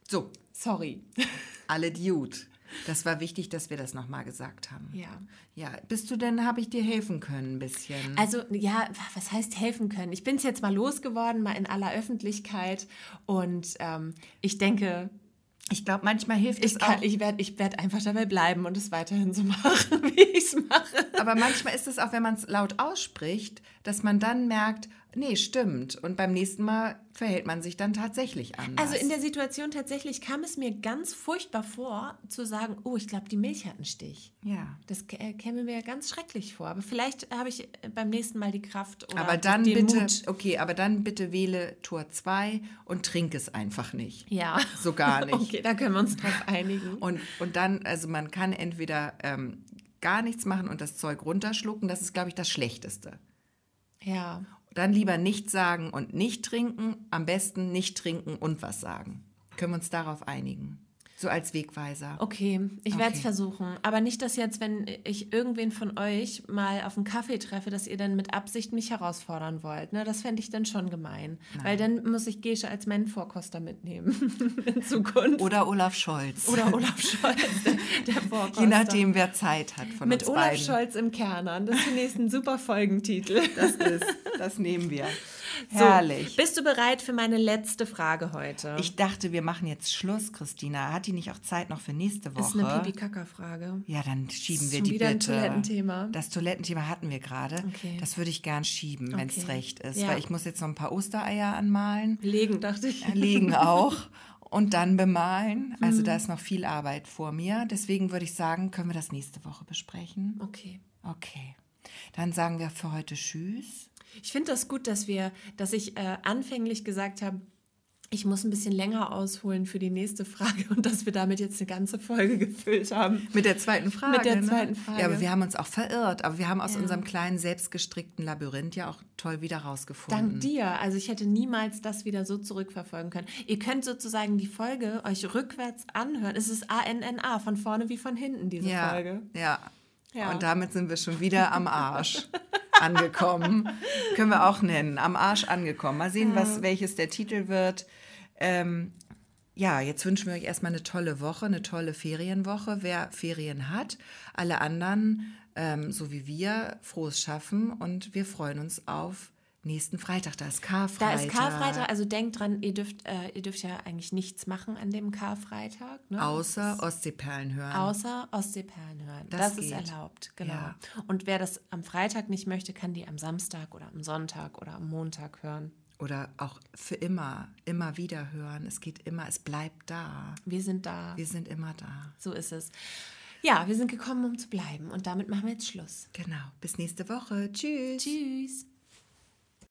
So, Sorry. (laughs) alle Dude. Das war wichtig, dass wir das nochmal gesagt haben. Ja. Ja, bist du denn, habe ich dir helfen können ein bisschen? Also ja, was heißt helfen können? Ich bin es jetzt mal losgeworden, mal in aller Öffentlichkeit und ähm, ich denke, ich glaube, manchmal hilft es ich, auch. kann- ich werde ich werd einfach dabei bleiben und es weiterhin so (laughs) machen, wie ich es mache. Aber manchmal ist es auch, wenn man es laut ausspricht, dass man dann merkt, nee, stimmt. Und beim nächsten Mal verhält man sich dann tatsächlich anders. Also in der Situation tatsächlich kam es mir ganz furchtbar vor, zu sagen, oh, ich glaube, die Milch hat einen Stich. ja. Das äh, käme mir ganz schrecklich vor. Aber vielleicht habe ich äh, beim nächsten Mal die Kraft oder Aber dann den bitte, Mut. okay, aber dann bitte wähle Tor 2 und trink es einfach nicht. Ja. So gar (laughs) nicht. Okay, da können wir uns drauf einigen. Und, und dann, also man kann entweder ähm, gar nichts machen und das Zeug runterschlucken, das ist, glaube ich, das Schlechteste. ja. Dann lieber nichts sagen und nicht trinken, am besten nicht trinken und was sagen. Können wir uns darauf einigen? So als Wegweiser. Okay, ich werde es versuchen. Aber nicht, dass jetzt, wenn ich irgendwen von euch mal auf einen Kaffee treffe, dass ihr dann mit Absicht mich herausfordern wollt. Ne? Das fände ich dann schon gemein. Weil dann muss ich Gesche als Menvorkoster mitnehmen (laughs) in Zukunft. Oder Olaf Scholz. Oder (laughs) Olaf Scholz, der, der Vorkoster. Je nachdem, wer Zeit hat von Mit uns Olaf beiden. Scholz im Kernern. Das finde ich ein super Folgentitel. Das ist, das nehmen wir. So, Herrlich. bist du bereit für meine letzte Frage heute? Ich dachte, wir machen jetzt Schluss, Christina. Hat die nicht auch Zeit noch für nächste das Woche? ist eine Pipi-Kaka-Frage. Ja, dann schieben ist wir die wieder ein bitte. Toilettenthema. Das Toilettenthema hatten wir gerade. Okay. Das würde ich gern schieben, wenn es Okay. recht ist. Ja. Weil ich muss jetzt noch ein paar Ostereier anmalen. Legen, dachte ich. Legen auch. Und dann bemalen. Mhm. Also da ist noch viel Arbeit vor mir. Deswegen würde ich sagen, können wir das nächste Woche besprechen. Okay. Okay. Dann sagen wir für heute Tschüss. Ich finde das gut, dass wir, dass ich äh, anfänglich gesagt habe, ich muss ein bisschen länger ausholen für die nächste Frage und dass wir damit jetzt eine ganze Folge gefüllt haben. Mit der zweiten Frage. Mit der ne? zweiten Frage. Ja, aber wir haben uns auch verirrt. Aber wir haben aus Ja. unserem kleinen selbstgestrickten Labyrinth ja auch toll wieder rausgefunden. Dank dir. Also ich hätte niemals das wieder so zurückverfolgen können. Ihr könnt sozusagen die Folge euch rückwärts anhören. Es ist A-N-N-A, von vorne wie von hinten, diese ja, Folge. Ja. Ja. Und damit sind wir schon wieder am Arsch (laughs) angekommen. Können wir auch nennen. Am Arsch angekommen. Mal sehen, was, welches der Titel wird. Ähm, ja, jetzt wünschen wir euch erstmal eine tolle Woche, eine tolle Ferienwoche. Wer Ferien hat, alle anderen, ähm, so wie wir, frohes Schaffen und wir freuen uns auf nächsten Freitag. Da ist Karfreitag. Da ist Karfreitag, also denkt dran, ihr dürft, äh, ihr dürft ja eigentlich nichts machen an dem Karfreitag. Ne? Außer Ostseeperlen hören. Außer Ostseeperlen hören. Das Das, ist erlaubt, genau. Ja. Und wer das am Freitag nicht möchte, kann die am Samstag oder am Sonntag oder am Montag hören. Oder auch für immer, immer wieder hören. Es geht immer, es bleibt da. Wir sind da. Wir sind immer da. So ist es. Ja, wir sind gekommen, um zu bleiben. Und damit machen wir jetzt Schluss. Genau. Bis nächste Woche. Tschüss. Tschüss.